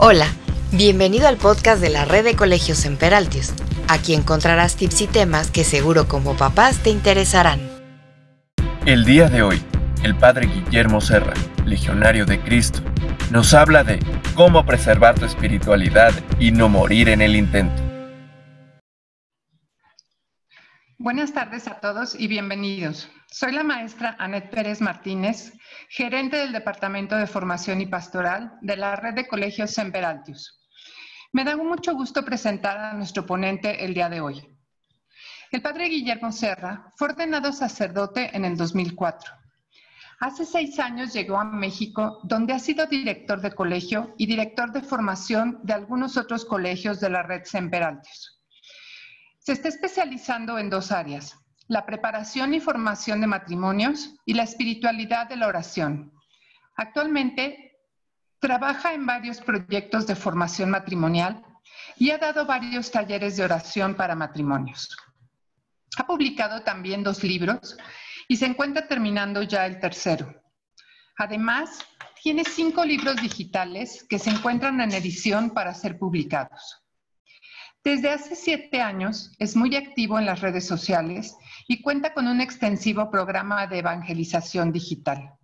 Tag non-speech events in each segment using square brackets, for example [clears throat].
Hola, bienvenido al podcast de la red de colegios en Peraltius. Aquí encontrarás tips y temas que seguro como papás te interesarán. El día de hoy, el padre Guillermo Serra, legionario de Cristo, nos habla de cómo preservar tu espiritualidad y no morir en el intento. Buenas tardes a todos y bienvenidos. Soy la maestra Anet Pérez Martínez, gerente del Departamento de Formación y Pastoral de la Red de Colegios Semperaltius. Me da mucho gusto presentar a nuestro ponente el día de hoy. El padre Guillermo Serra fue ordenado sacerdote en el 2004. Hace seis años llegó a México, donde ha sido director de colegio y director de formación de algunos otros colegios de la red Semperaltius. Se está especializando en dos áreas, la preparación y formación de matrimonios y la espiritualidad de la oración. Actualmente trabaja en varios proyectos de formación matrimonial y ha dado varios talleres de oración para matrimonios. Ha publicado también dos libros y se encuentra terminando ya el tercero. Además, tiene cinco libros digitales que se encuentran en edición para ser publicados. Desde hace siete años es muy activo en las redes sociales y cuenta con un extensivo programa de evangelización digital.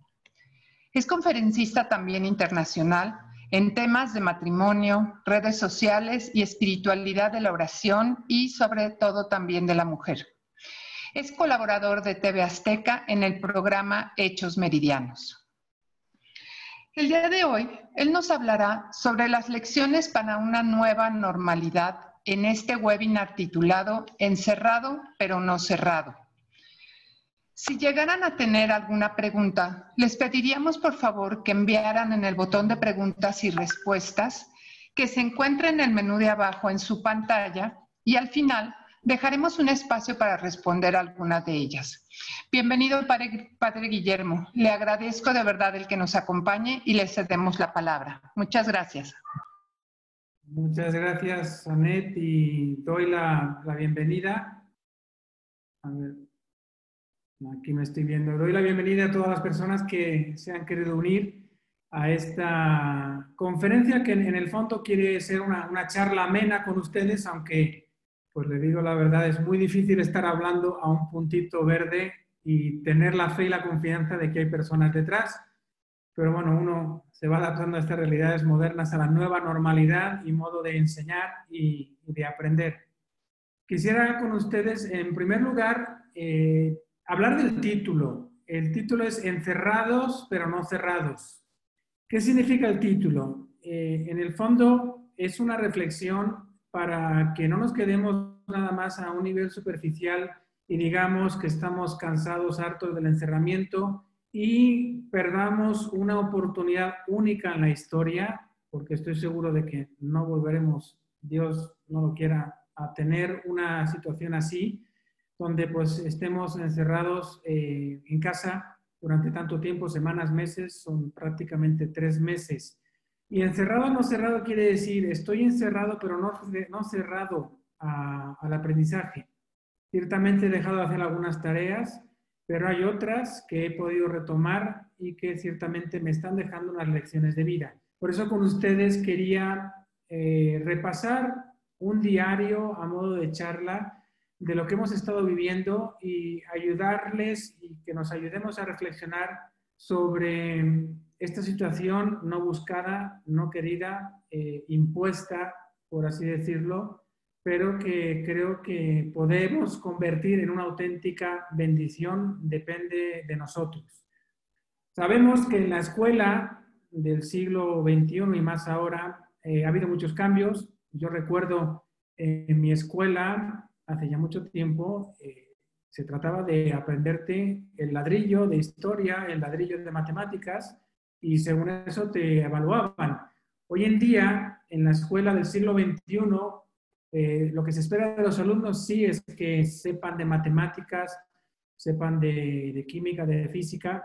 Es conferencista también internacional en temas de matrimonio, redes sociales y espiritualidad de la oración y sobre todo también de la mujer. Es colaborador de TV Azteca en el programa Hechos Meridianos. El día de hoy, él nos hablará sobre las lecciones para una nueva normalidad en este webinar titulado Encerrado pero no cerrado. Si llegaran a tener alguna pregunta, les pediríamos por favor que enviaran en el botón de preguntas y respuestas que se encuentra en el menú de abajo en su pantalla y al final dejaremos un espacio para responder algunas de ellas. Bienvenido, padre, padre, Guillermo. Le agradezco de verdad el que nos acompañe y le cedemos la palabra. Muchas gracias. Muchas gracias, Anet, y doy la, bienvenida. A aquí me estoy viendo. Doy la bienvenida a todas las personas que se han querido unir a esta conferencia que en, el fondo quiere ser una, una, charla amena con ustedes, aunque, pues le digo la verdad, es muy difícil estar hablando a un puntito verde y tener la fe y la confianza de que hay personas detrás. Pero bueno, uno se va adaptando a estas realidades modernas, a la nueva normalidad y modo de enseñar y, de aprender. Quisiera con ustedes, en primer lugar, eh, hablar del título. El título es Encerrados pero no cerrados. ¿Qué significa el título? Eh, en el fondo es una reflexión para que no nos quedemos nada más a un nivel superficial y digamos que estamos cansados, hartos del encerramiento y perdamos una oportunidad única en la historia, porque estoy seguro de que no volveremos, Dios no lo quiera, a tener una situación así, donde pues estemos encerrados eh, en casa durante tanto tiempo, semanas, meses, son prácticamente tres meses. Y encerrado no cerrado quiere decir, estoy encerrado, pero no, no cerrado al aprendizaje. Ciertamente he dejado de hacer algunas tareas, pero hay otras que he podido retomar y que ciertamente me están dejando unas lecciones de vida. Por eso con ustedes quería eh, repasar un diario a modo de charla de lo que hemos estado viviendo y ayudarles y que nos ayudemos a reflexionar sobre esta situación no buscada, no querida, eh, impuesta, por así decirlo, pero que creo que podemos convertir en una auténtica bendición, depende de nosotros. Sabemos que en la escuela del siglo XXI y más ahora eh, ha habido muchos cambios. Yo recuerdo en mi escuela, hace ya mucho tiempo, eh, se trataba de aprenderte el ladrillo de historia, el ladrillo de matemáticas, y según eso te evaluaban. Hoy en día, en la escuela del siglo XXI, eh, lo que se espera de los alumnos sí es que sepan de matemáticas, sepan de, química, de física,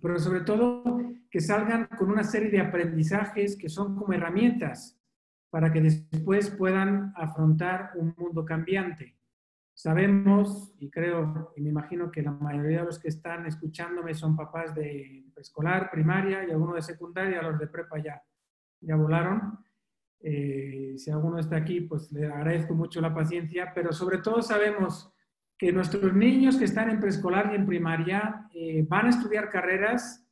pero sobre todo que salgan con una serie de aprendizajes que son como herramientas para que después puedan afrontar un mundo cambiante. Sabemos, y creo, y me imagino que la mayoría de los que están escuchándome son papás de escolar, primaria y algunos de secundaria, los de prepa ya, ya volaron. Eh, si alguno está aquí, pues le agradezco mucho la paciencia, pero sobre todo sabemos que nuestros niños que están en preescolar y en primaria eh, van a estudiar carreras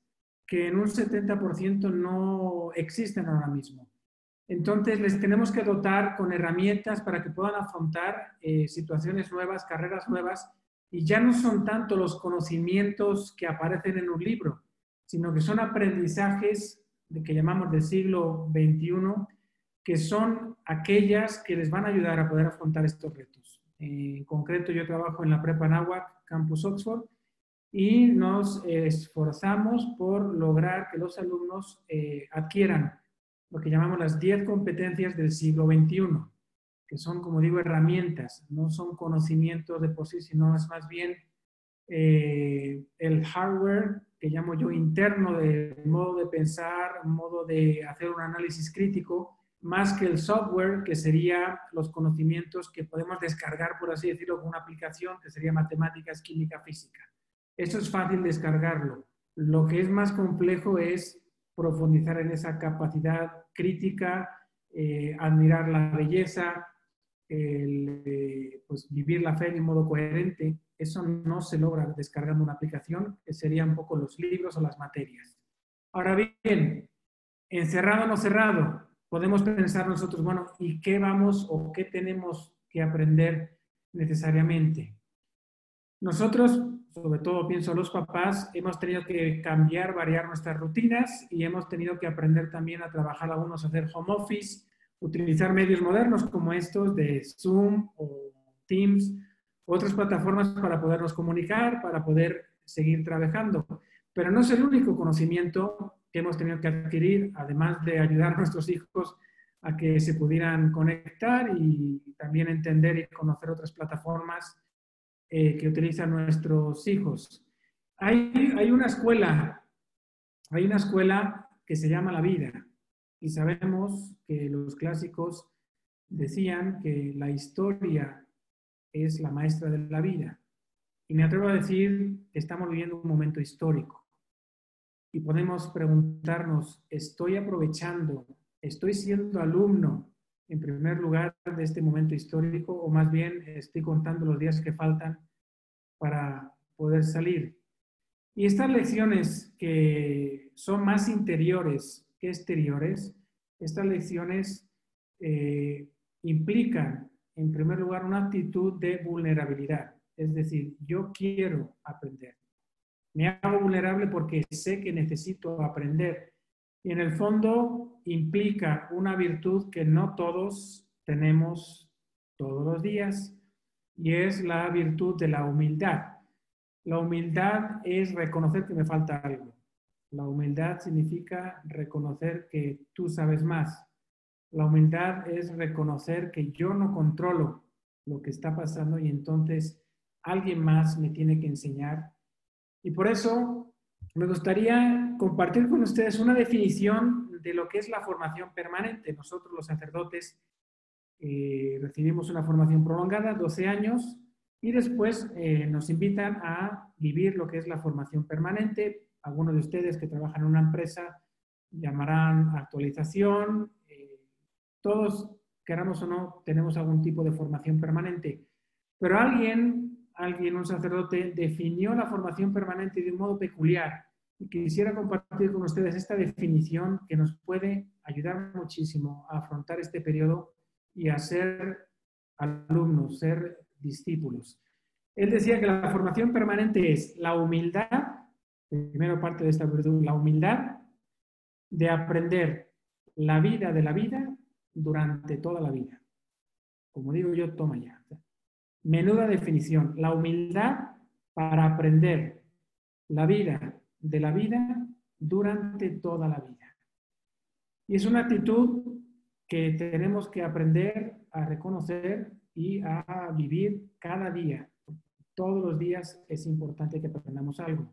que en un 70% no existen ahora mismo. Entonces, les tenemos que dotar con herramientas para que puedan afrontar eh, situaciones nuevas, carreras nuevas, y ya no son tanto los conocimientos que aparecen en un libro, sino que son aprendizajes de, que llamamos del siglo XXI, que son aquellas que les van a ayudar a poder afrontar estos retos. En concreto, yo trabajo en la Prepa Nahuac, Campus Oxford, y nos esforzamos por lograr que los alumnos eh, adquieran lo que llamamos las 10 competencias del siglo XXI, que son, como digo, herramientas, no son conocimientos de por sí, sino es más bien eh, el hardware que llamo yo interno de modo de pensar, modo de hacer un análisis crítico, más que el software, que sería los conocimientos que podemos descargar, por así decirlo, con una aplicación, que sería matemáticas, química, física. Eso es fácil descargarlo. Lo que es más complejo es profundizar en esa capacidad crítica, eh, admirar la belleza, eh, pues vivir la fe de modo coherente. Eso no se logra descargando una aplicación, que serían un poco los libros o las materias. Ahora bien, encerrado o no cerrado, podemos pensar nosotros, bueno, ¿y qué vamos o qué tenemos que aprender necesariamente? Nosotros sobre todo pienso los papás, hemos tenido que cambiar, variar nuestras rutinas y hemos tenido que aprender también a trabajar algunos, a hacer home office, utilizar medios modernos como estos de Zoom o Teams, otras plataformas para podernos comunicar, para poder seguir trabajando. Pero no es el único conocimiento que hemos tenido que adquirir, además de ayudar a nuestros hijos a que se pudieran conectar y también entender y conocer otras plataformas eh, que utilizan nuestros hijos. Hay, hay una escuela, hay una escuela que se llama la vida y sabemos que los clásicos decían que la historia es la maestra de la vida. Y me atrevo a decir que estamos viviendo un momento histórico. Y podemos preguntarnos, ¿estoy aprovechando, estoy siendo alumno en primer lugar de este momento histórico o más bien estoy contando los días que faltan para poder salir. Y estas lecciones que son más interiores que exteriores, estas lecciones eh, implican, en primer lugar, una actitud de vulnerabilidad. Es decir, yo quiero aprender. Me hago vulnerable porque sé que necesito aprender. Y en el fondo implica una virtud que no todos tenemos todos los días y es la virtud de la humildad. La humildad es reconocer que me falta algo. La humildad significa reconocer que tú sabes más. La humildad es reconocer que yo no controlo lo que está pasando y entonces alguien más me tiene que enseñar. Y por eso me gustaría compartir con ustedes una definición de lo que es la formación permanente. Nosotros los sacerdotes eh, recibimos una formación prolongada, 12 años, y después eh, nos invitan a vivir lo que es la formación permanente. Algunos de ustedes que trabajan en una empresa llamarán actualización. Eh, todos, queramos o no, tenemos algún tipo de formación permanente. Pero alguien, alguien, un sacerdote, definió la formación permanente de un modo peculiar y quisiera compartir con ustedes esta definición que nos puede ayudar muchísimo a afrontar este periodo y a ser alumnos, ser discípulos. Él decía que la formación permanente es la humildad, primera parte de esta virtud, la humildad de aprender la vida de la vida durante toda la vida. Como digo yo, toma ya. Menuda definición. La humildad para aprender la vida de la vida durante toda la vida. Y es una actitud que tenemos que aprender a reconocer y a vivir cada día. Todos los días es importante que aprendamos algo.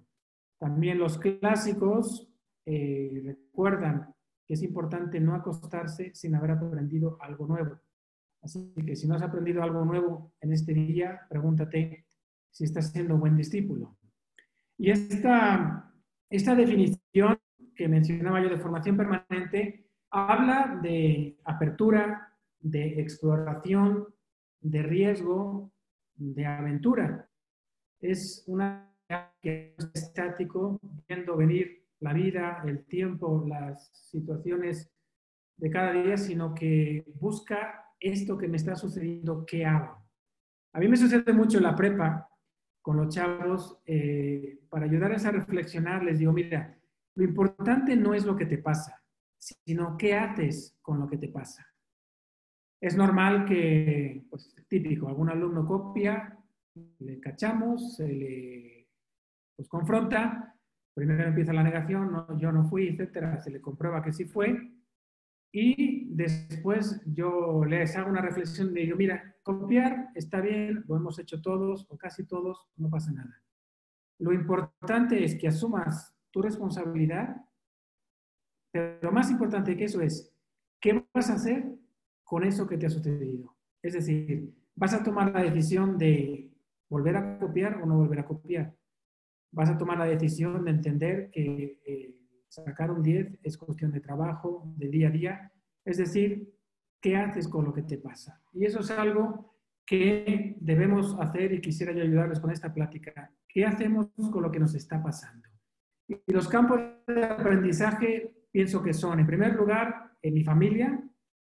También los clásicos eh, recuerdan que es importante no acostarse sin haber aprendido algo nuevo. Así que si no has aprendido algo nuevo en este día, pregúntate si estás siendo buen discípulo. Y esta, esta definición que mencionaba yo de formación permanente habla de apertura, de exploración, de riesgo, de aventura. Es una que es estático, viendo venir la vida, el tiempo, las situaciones de cada día, sino que busca esto que me está sucediendo, ¿qué hago? A mí me sucede mucho la prepa con los chavos, eh, para ayudarles a reflexionar, les digo, mira, lo importante no es lo que te pasa, sino qué haces con lo que te pasa. Es normal que, pues típico, algún alumno copia, le cachamos, se le pues, confronta, primero empieza la negación, no, yo no fui, etcétera, se le comprueba que sí fue, y después yo les hago una reflexión de, digo, mira, copiar está bien, lo hemos hecho todos o casi todos, no pasa nada. Lo importante es que asumas tu responsabilidad, pero lo más importante que eso es, ¿qué vas a hacer con eso que te ha sucedido? Es decir, vas a tomar la decisión de volver a copiar o no volver a copiar. Vas a tomar la decisión de entender que eh, sacar un 10 es cuestión de trabajo, de día a día, es decir, ¿qué haces con lo que te pasa? Y eso es algo que debemos hacer y quisiera yo ayudarles con esta plática. ¿Qué hacemos con lo que nos está pasando? Y los campos de aprendizaje pienso que son, en primer lugar, en mi familia,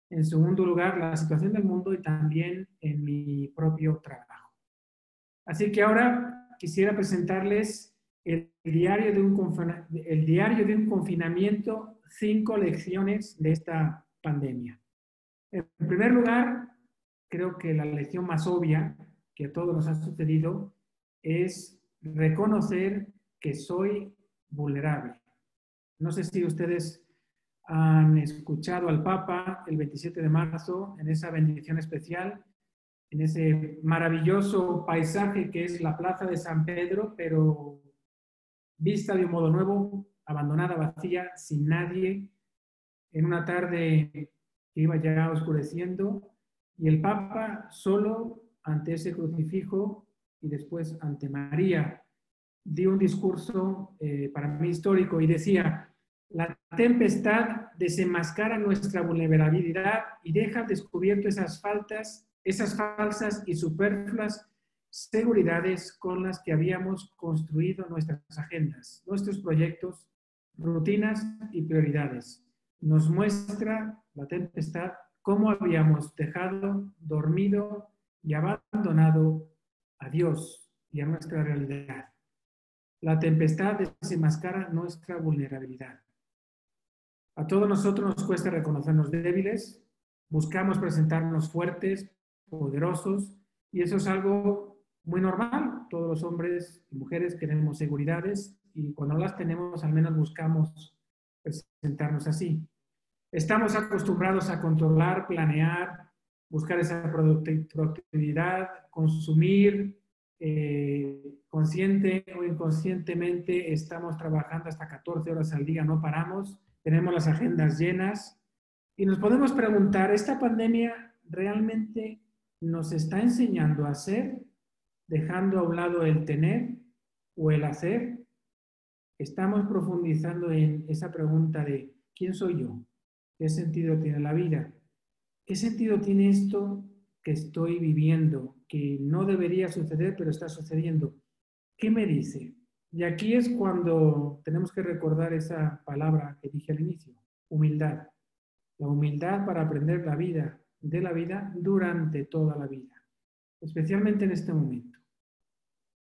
en segundo lugar, la situación del mundo y también en mi propio trabajo. Así que ahora quisiera presentarles el diario de un, el diario de un confinamiento, cinco lecciones de esta pandemia. En primer lugar, creo que la lección más obvia que a todos nos ha sucedido es reconocer que soy vulnerable. No sé si ustedes han escuchado al Papa el 27 de marzo en esa bendición especial, en ese maravilloso paisaje que es la Plaza de San Pedro, pero vista de un modo nuevo, abandonada, vacía, sin nadie, en una tarde que iba ya oscureciendo, y el Papa solo ante ese crucifijo y después ante María, dio un discurso eh, para mí histórico y decía, la tempestad desenmascara nuestra vulnerabilidad y deja descubierto esas faltas, esas falsas y superfluas seguridades con las que habíamos construido nuestras agendas, nuestros proyectos, rutinas y prioridades. Nos muestra la tempestad cómo habíamos dejado dormido y abandonado a Dios y a nuestra realidad. La tempestad desenmascara nuestra vulnerabilidad. A todos nosotros nos cuesta reconocernos débiles, buscamos presentarnos fuertes, poderosos, y eso es algo muy normal. Todos los hombres y mujeres queremos seguridades y cuando las tenemos al menos buscamos presentarnos así. Estamos acostumbrados a controlar, planear, buscar esa productividad, consumir, eh, consciente o inconscientemente estamos trabajando hasta 14 horas al día, no paramos, tenemos las agendas llenas y nos podemos preguntar, ¿esta pandemia realmente nos está enseñando a ser dejando a un lado el tener o el hacer, estamos profundizando en esa pregunta de ¿quién soy yo? ¿Qué sentido tiene la vida? ¿Qué sentido tiene esto que estoy viviendo, que no debería suceder, pero está sucediendo? ¿Qué me dice? Y aquí es cuando tenemos que recordar esa palabra que dije al inicio, humildad. La humildad para aprender la vida, de la vida durante toda la vida, especialmente en este momento.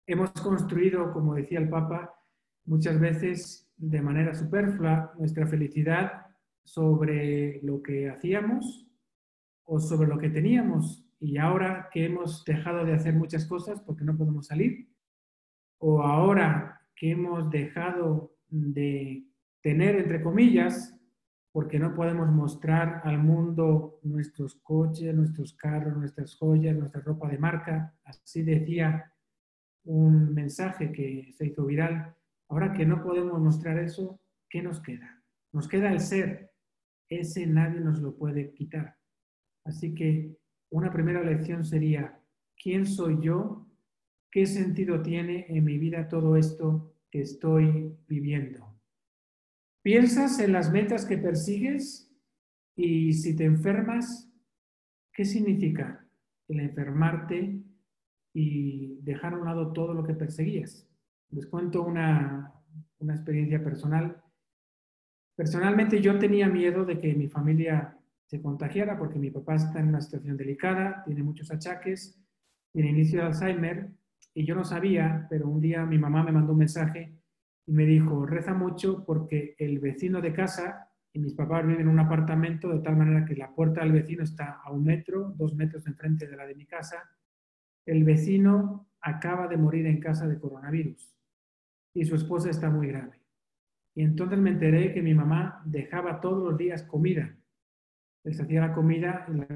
Hemos construido, como decía el Papa, muchas veces de manera superflua nuestra felicidad sobre lo que hacíamos o sobre lo que teníamos. Y ahora que hemos dejado de hacer muchas cosas porque no podemos salir, o ahora que hemos dejado de tener, entre comillas, porque no podemos mostrar al mundo nuestros coches, nuestros carros, nuestras joyas, nuestra ropa de marca. Así decía un mensaje que se hizo viral. Ahora que no podemos mostrar eso, ¿qué nos queda? Nos queda el ser. Ese nadie nos lo puede quitar. Así que una primera lección sería, ¿quién soy yo? ¿Qué sentido tiene en mi vida todo esto que estoy viviendo? ¿Piensas en las metas que persigues? Y si te enfermas, ¿qué significa el enfermarte y dejar a un lado todo lo que perseguías? Les cuento una, una experiencia personal. Personalmente yo tenía miedo de que mi familia se contagiara porque mi papá está en una situación delicada, tiene muchos achaques, tiene inicio de Alzheimer y yo no sabía, pero un día mi mamá me mandó un mensaje y me dijo, reza mucho porque el vecino de casa y mis papás viven en un apartamento de tal manera que la puerta del vecino está a un metro, dos metros enfrente de la de mi casa. El vecino acaba de morir en casa de coronavirus y su esposa está muy grave. Y entonces me enteré que mi mamá dejaba todos los días comida les hacía la comida y la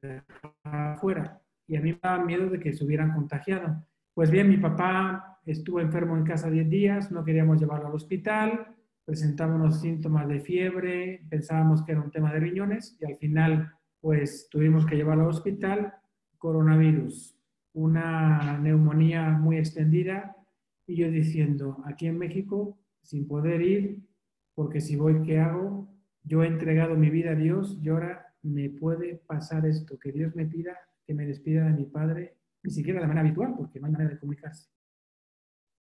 dejaba afuera. Y a mí me daba miedo de que se hubieran contagiado. Pues bien, mi papá estuvo enfermo en casa 10 días, no queríamos llevarlo al hospital, presentaba unos síntomas de fiebre, pensábamos que era un tema de riñones y al final pues tuvimos que llevarlo al hospital, coronavirus, una neumonía muy extendida y yo diciendo, aquí en México, sin poder ir, porque si voy, ¿qué hago? yo he entregado mi vida a Dios y ahora me puede pasar esto, que Dios me pida que me despida de mi padre, ni siquiera de manera habitual, porque no hay manera de comunicarse.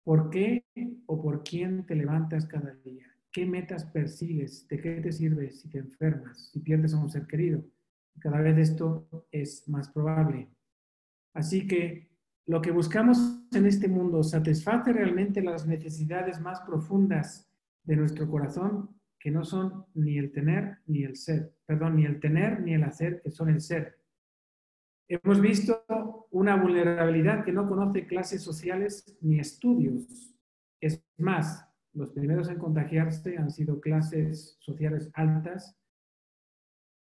¿Por qué o por quién te levantas cada día? ¿Qué metas persigues? ¿De qué te sirves si te enfermas, si pierdes a un ser querido? Cada vez esto es más probable. Así que lo que buscamos en este mundo satisface realmente las necesidades más profundas de nuestro corazón que no son ni el tener ni el ser, perdón, ni el tener ni el hacer, que son el ser. Hemos visto una vulnerabilidad que no conoce clases sociales ni estudios. Es más, los primeros en contagiarse han sido clases sociales altas.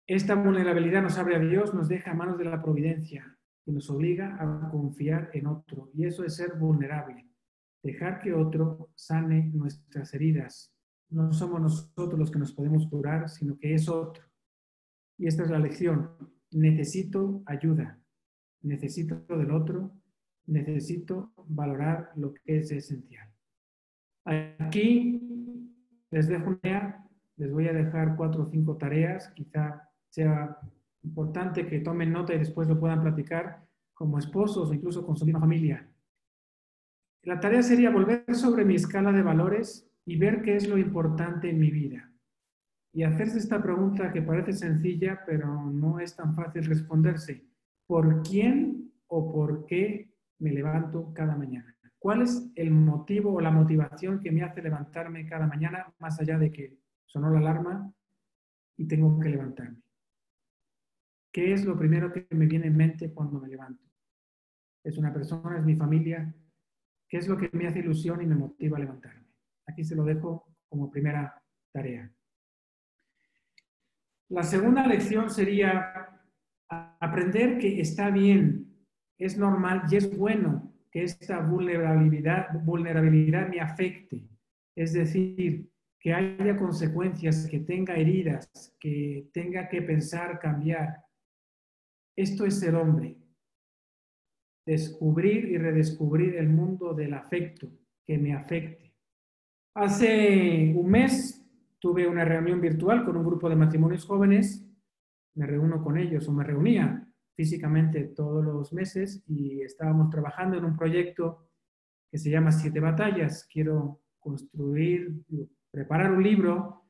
Esta vulnerabilidad nos abre a Dios, nos deja a manos de la providencia y nos obliga a confiar en otro. Y eso es ser vulnerable. Dejar que otro sane nuestras heridas, no somos nosotros los que nos podemos curar, sino que es otro. Y esta es la lección. Necesito ayuda, necesito del otro, necesito valorar lo que es esencial. Aquí les dejo una les voy a dejar cuatro o cinco tareas, quizá sea importante que tomen nota y después lo puedan platicar como esposos o incluso con su misma familia. La tarea sería volver sobre mi escala de valores y ver qué es lo importante en mi vida. Y hacerse esta pregunta que parece sencilla, pero no es tan fácil responderse. ¿Por quién o por qué me levanto cada mañana? ¿Cuál es el motivo o la motivación que me hace levantarme cada mañana, más allá de que sonó la alarma y tengo que levantarme? ¿Qué es lo primero que me viene en mente cuando me levanto? ¿Es una persona? ¿Es mi familia? ¿Qué es lo que me hace ilusión y me motiva a levantarme? Aquí se lo dejo como primera tarea. La segunda lección sería aprender que está bien, es normal y es bueno que esta vulnerabilidad, vulnerabilidad me afecte. Es decir, que haya consecuencias, que tenga heridas, que tenga que pensar cambiar. Esto es ser hombre. Descubrir y redescubrir el mundo del afecto que me afecte Hace un mes tuve una reunión virtual con un grupo de matrimonios jóvenes. Me reúno con ellos o me reunía físicamente todos los meses y estábamos trabajando en un proyecto que se llama Siete Batallas. Quiero construir, preparar un libro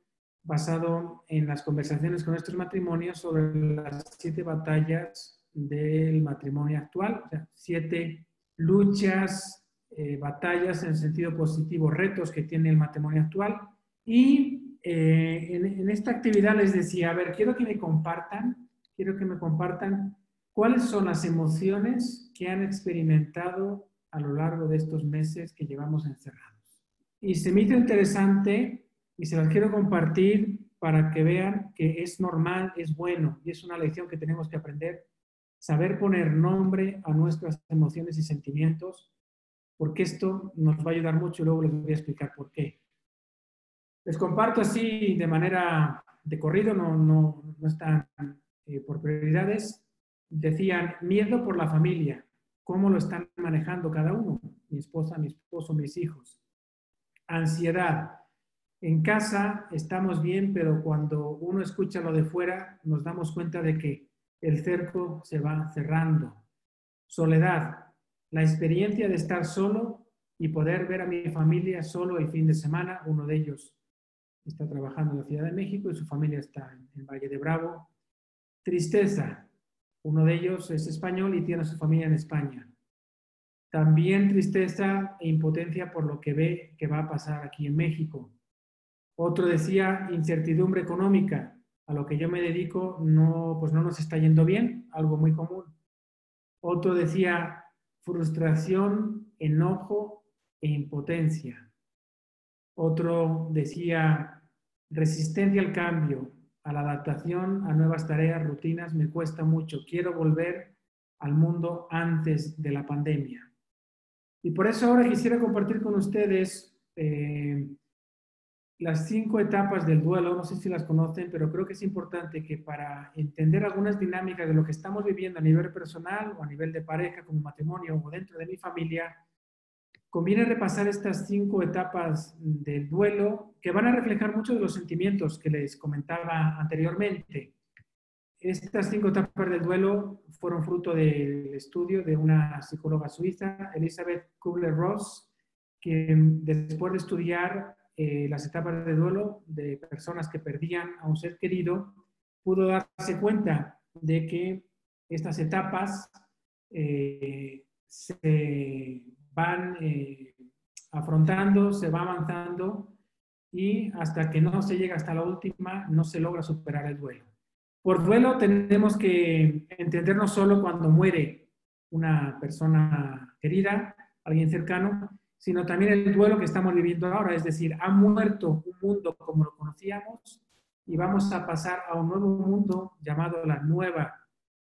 basado en las conversaciones con nuestros matrimonios sobre las siete batallas del matrimonio actual, o sea, siete luchas, eh, batallas en sentido positivo, retos que tiene el matrimonio actual. Y eh, en, esta actividad les decía, a ver, quiero que me compartan, quiero que me compartan cuáles son las emociones que han experimentado a lo largo de estos meses que llevamos encerrados. Y se me hizo interesante y se las quiero compartir para que vean que es normal, es bueno y es una lección que tenemos que aprender, saber poner nombre a nuestras emociones y sentimientos porque esto nos va a ayudar mucho y luego les voy a explicar por qué. Les comparto así de manera de corrido, no, no, no están eh, por prioridades. Decían miedo por la familia, cómo lo están manejando cada uno, mi esposa, mi esposo, mis hijos. Ansiedad, En casa estamos bien, pero cuando uno escucha lo de fuera, nos damos cuenta de que el cerco se va cerrando. Soledad, la experiencia de estar solo y poder ver a mi familia solo el fin de semana. Uno de ellos está trabajando en la Ciudad de México y su familia está en Valle de Bravo. Tristeza, uno de ellos es español y tiene a su familia en España. También tristeza e impotencia por lo que ve que va a pasar aquí en México. Otro decía incertidumbre económica. A lo que yo me dedico no, pues no nos está yendo bien, algo muy común. Otro decía frustración, enojo e impotencia. Otro decía resistencia al cambio, a la adaptación a nuevas tareas, rutinas, me cuesta mucho. Quiero volver al mundo antes de la pandemia. Y por eso ahora quisiera compartir con ustedes eh, las cinco etapas del duelo. No sé si las conocen, pero creo que es importante que para entender algunas dinámicas de lo que estamos viviendo a nivel personal o a nivel de pareja, como matrimonio o dentro de mi familia, conviene repasar estas cinco etapas del duelo que van a reflejar muchos de los sentimientos que les comentaba anteriormente. Estas cinco etapas del duelo fueron fruto del estudio de una psicóloga suiza, Elizabeth Kubler-Ross, que después de estudiar eh, las etapas de duelo de personas que perdían a un ser querido, pudo darse cuenta de que estas etapas eh, se van eh, afrontando, se va avanzando y hasta que no se llega hasta la última, no se logra superar el duelo. Por duelo tenemos que entender no solo cuando muere una persona querida, alguien cercano, sino también el duelo que estamos viviendo ahora, es decir, ha muerto un mundo como lo conocíamos y vamos a pasar a un nuevo mundo llamado la nueva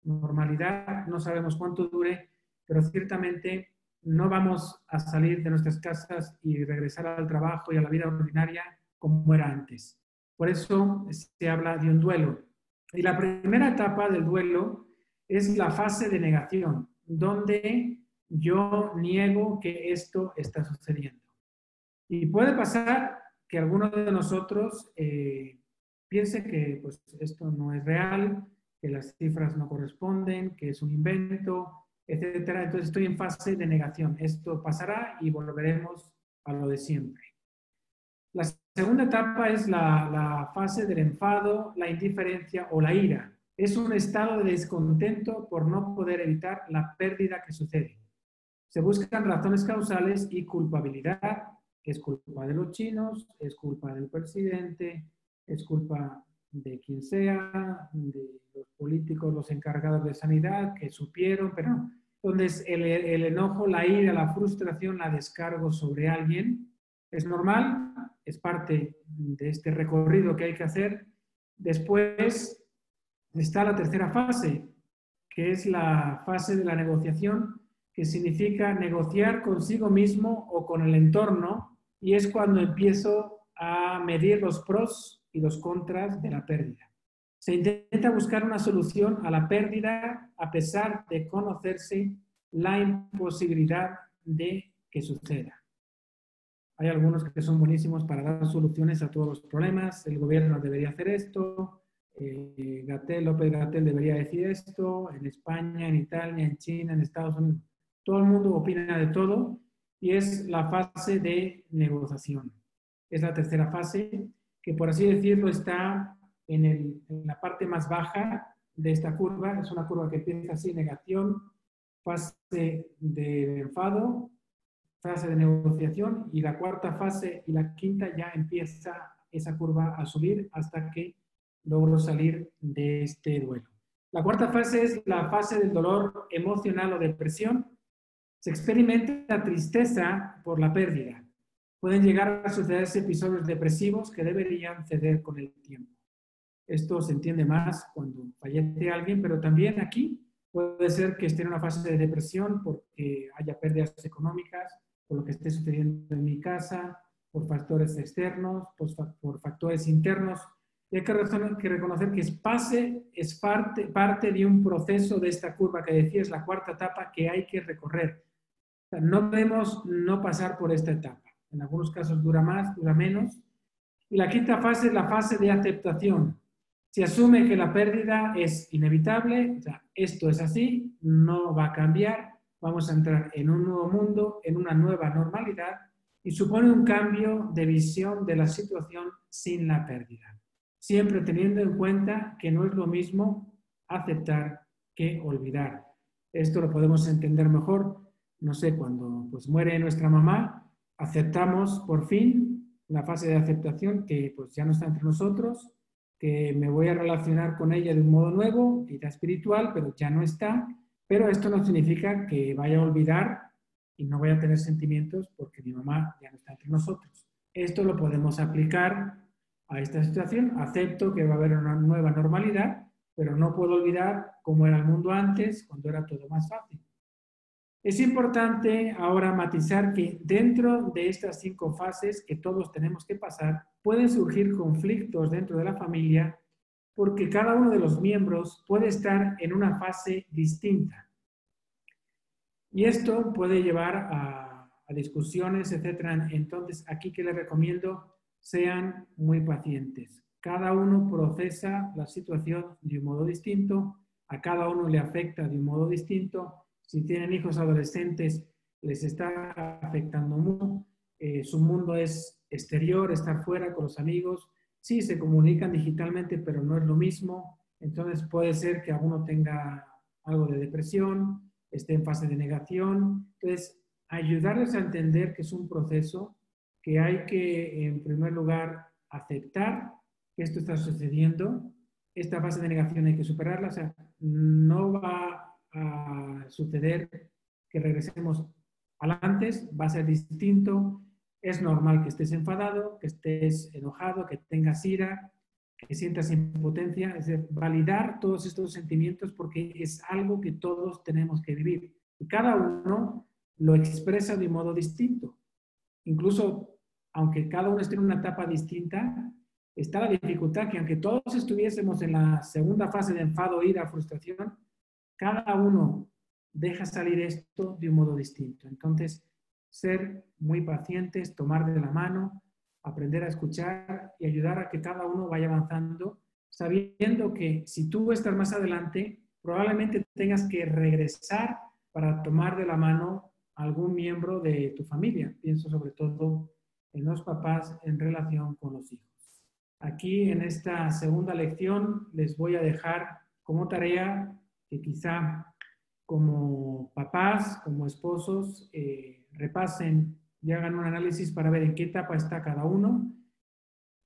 normalidad. No sabemos cuánto dure, pero ciertamente no vamos a salir de nuestras casas y regresar al trabajo y a la vida ordinaria como era antes. Por eso se habla de un duelo. Y la primera etapa del duelo es la fase de negación, donde yo niego que esto está sucediendo. Y puede pasar que alguno de nosotros eh, piense que pues, esto no es real, que las cifras no corresponden, que es un invento, etcétera. Entonces estoy en fase de negación. Esto pasará y volveremos a lo de siempre. La segunda etapa es la, fase del enfado, la indiferencia o la ira. Es un estado de descontento por no poder evitar la pérdida que sucede. Se buscan razones causales y culpabilidad. Es culpa de los chinos, es culpa del presidente, es culpa de quien sea, de los políticos, los encargados de sanidad que supieron, pero no. Entonces, el, el enojo, la ira, la frustración la descargo sobre alguien es normal, es parte de este recorrido que hay que hacer. Después está la tercera fase, que es la fase de la negociación, que significa negociar consigo mismo o con el entorno, y es cuando empiezo a medir los pros y los contras de la pérdida. Se intenta buscar una solución a la pérdida a pesar de conocerse la imposibilidad de que suceda. Hay algunos que son buenísimos para dar soluciones a todos los problemas. El gobierno debería hacer esto. Eh, Gatel, López Gatel debería decir esto. En España, en Italia, en China, en Estados Unidos. Todo el mundo opina de todo y es la fase de negociación. Es la tercera fase que, por así decirlo, está en, en la parte más baja de esta curva. Es una curva que empieza así, negación, fase de enfado, fase de negociación y la cuarta fase y la quinta ya empieza esa curva a subir hasta que logro salir de este duelo. La cuarta fase es la fase del dolor emocional o depresión. Se experimenta tristeza por la pérdida. Pueden llegar a sucederse episodios depresivos que deberían ceder con el tiempo. Esto se entiende más cuando fallece alguien, pero también aquí puede ser que esté en una fase de depresión porque haya pérdidas económicas, por lo que esté sucediendo en mi casa, por factores externos, por, factores internos. Hay que reconocer que pase, es parte, parte de un proceso de esta curva que decía es la cuarta etapa que hay que recorrer. No podemos no pasar por esta etapa. En algunos casos dura más, dura menos. Y la quinta fase es la fase de aceptación. Se asume que la pérdida es inevitable, o sea, esto es así, no va a cambiar, vamos a entrar en un nuevo mundo, en una nueva normalidad y supone un cambio de visión de la situación sin la pérdida. Siempre teniendo en cuenta que no es lo mismo aceptar que olvidar. Esto lo podemos entender mejor, no sé, cuando pues muere nuestra mamá, aceptamos por fin la fase de aceptación que pues ya no está entre nosotros, que me voy a relacionar con ella de un modo nuevo, vida espiritual, pero ya no está. Pero esto no significa que vaya a olvidar y no voy a tener sentimientos porque mi mamá ya no está entre nosotros. Esto lo podemos aplicar a esta situación. Acepto que va a haber una nueva normalidad, pero no puedo olvidar cómo era el mundo antes, cuando era todo más fácil. Es importante ahora matizar que dentro de estas cinco fases que todos tenemos que pasar, pueden surgir conflictos dentro de la familia porque cada uno de los miembros puede estar en una fase distinta. Y esto puede llevar a, a discusiones, etc. Entonces, aquí que les recomiendo, sean muy pacientes. Cada uno procesa la situación de un modo distinto, a cada uno le afecta de un modo distinto si tienen hijos adolescentes, les está afectando mucho. Eh, su mundo es exterior, estar fuera con los amigos. Sí, se comunican digitalmente, pero no es lo mismo. Entonces puede ser que alguno tenga algo de depresión, esté en fase de negación. Entonces, ayudarles a entender que es un proceso que hay que, en primer lugar, aceptar que esto está sucediendo. Esta fase de negación hay que superarla. O sea, no va a suceder que regresemos al antes, va a ser distinto. Es normal que estés enfadado, que estés enojado, que tengas ira, que sientas impotencia. Es decir, validar todos estos sentimientos porque es algo que todos tenemos que vivir. Y cada uno lo expresa de modo distinto. Incluso, aunque cada uno esté en una etapa distinta, está la dificultad que aunque todos estuviésemos en la segunda fase de enfado, ira, frustración, cada uno deja salir esto de un modo distinto. Entonces, ser muy pacientes, tomar de la mano, aprender a escuchar y ayudar a que cada uno vaya avanzando, sabiendo que si tú estás más adelante, probablemente tengas que regresar para tomar de la mano algún miembro de tu familia. Pienso sobre todo en los papás en relación con los hijos. Aquí en esta segunda lección les voy a dejar como tarea que quizá como papás, como esposos, eh, repasen y hagan un análisis para ver en qué etapa está cada uno,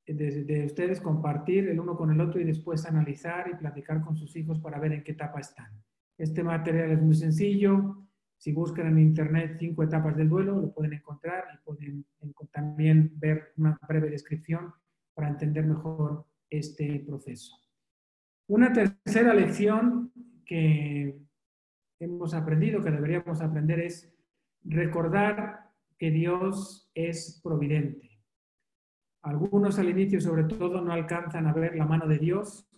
de, ustedes compartir el uno con el otro y después analizar y platicar con sus hijos para ver en qué etapa están. Este material es muy sencillo. Si buscan en internet cinco etapas del duelo, lo pueden encontrar y pueden también ver una breve descripción para entender mejor este proceso. Una tercera lección que hemos aprendido, que deberíamos aprender, es recordar que Dios es providente. Algunos al inicio, sobre todo, no alcanzan a ver la mano de Dios,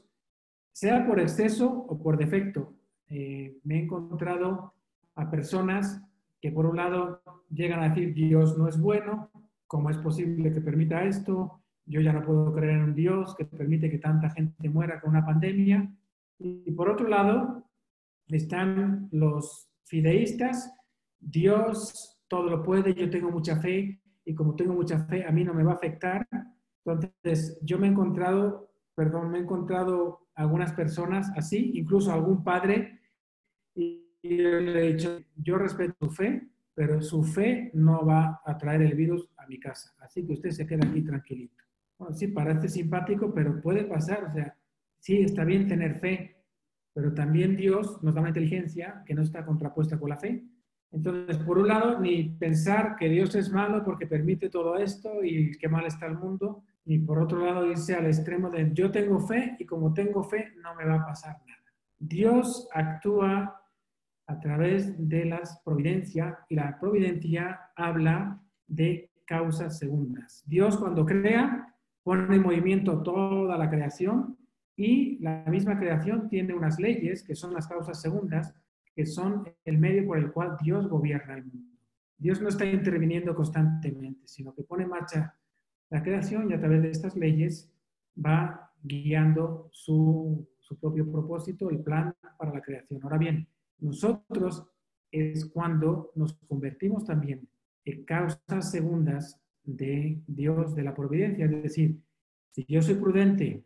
sea por exceso o por defecto. Eh, me he encontrado a personas que, por un lado, llegan a decir Dios no es bueno, ¿cómo es posible que permita esto? Yo ya no puedo creer en un Dios que permite que tanta gente muera con una pandemia. Y por otro lado, están los fideístas, Dios todo lo puede, yo tengo mucha fe y como tengo mucha fe, a mí no me va a afectar. Entonces, yo me he encontrado, perdón, me he encontrado algunas personas así, incluso algún padre, y, yo le he dicho, yo respeto su fe, pero su fe no va a traer el virus a mi casa. Así que usted se queda aquí tranquilito. Bueno, sí, parece simpático, pero puede pasar. O sea, sí, está bien tener fe, pero también Dios nos da una inteligencia que no está contrapuesta con la fe. Entonces, por un lado, ni pensar que Dios es malo porque permite todo esto y qué mal está el mundo, ni por otro lado irse al extremo de yo tengo fe y como tengo fe no me va a pasar nada. Dios actúa a través de las providencias y la providencia habla de causas segundas. Dios cuando crea pone en movimiento toda la creación y la misma creación tiene unas leyes que son las causas segundas, que son el medio por el cual Dios gobierna el mundo. Dios no está interviniendo constantemente, sino que pone en marcha la creación y a través de estas leyes va guiando su, su propio propósito, el plan para la creación. Ahora bien, nosotros es cuando nos convertimos también en causas segundas de Dios, de la providencia. Es decir, si yo soy prudente,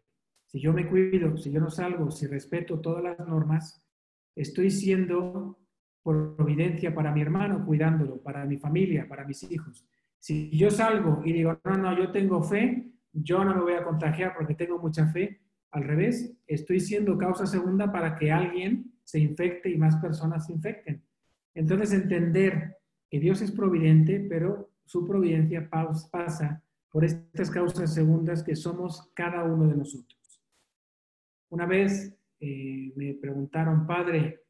si yo me cuido, si yo no salgo, si respeto todas las normas, estoy siendo providencia para mi hermano, cuidándolo, para mi familia, para mis hijos. Si yo salgo y digo, no, no, yo tengo fe, yo no me voy a contagiar porque tengo mucha fe, al revés, estoy siendo causa segunda para que alguien se infecte y más personas se infecten. Entonces, entender que Dios es providente, pero su providencia pasa por estas causas segundas que somos cada uno de nosotros. Una vez eh, me preguntaron, Padre,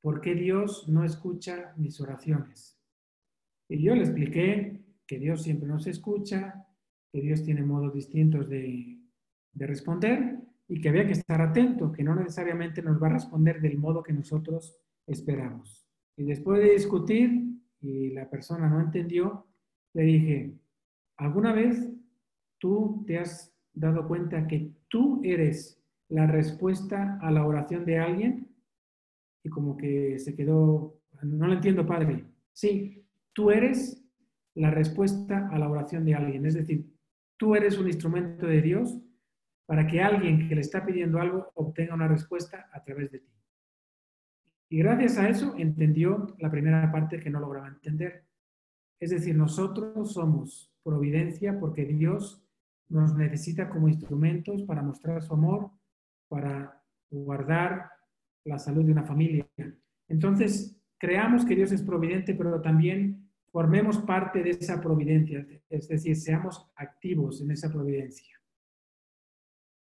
¿por qué Dios no escucha mis oraciones? Y yo le expliqué que Dios siempre nos escucha, que Dios tiene modos distintos de, de responder y que había que estar atento, que no necesariamente nos va a responder del modo que nosotros esperamos. Y después de discutir y la persona no entendió, le dije, ¿alguna vez tú te has dado cuenta que tú eres la respuesta a la oración de alguien? Y como que se quedó, no lo entiendo, padre. Sí, tú eres la respuesta a la oración de alguien. Es decir, tú eres un instrumento de Dios para que alguien que le está pidiendo algo obtenga una respuesta a través de ti. Y gracias a eso entendió la primera parte que no lograba entender. Es decir, nosotros somos providencia porque Dios nos necesita como instrumentos para mostrar su amor, para guardar la salud de una familia. Entonces, creamos que Dios es providente, pero también formemos parte de esa providencia, es decir, seamos activos en esa providencia.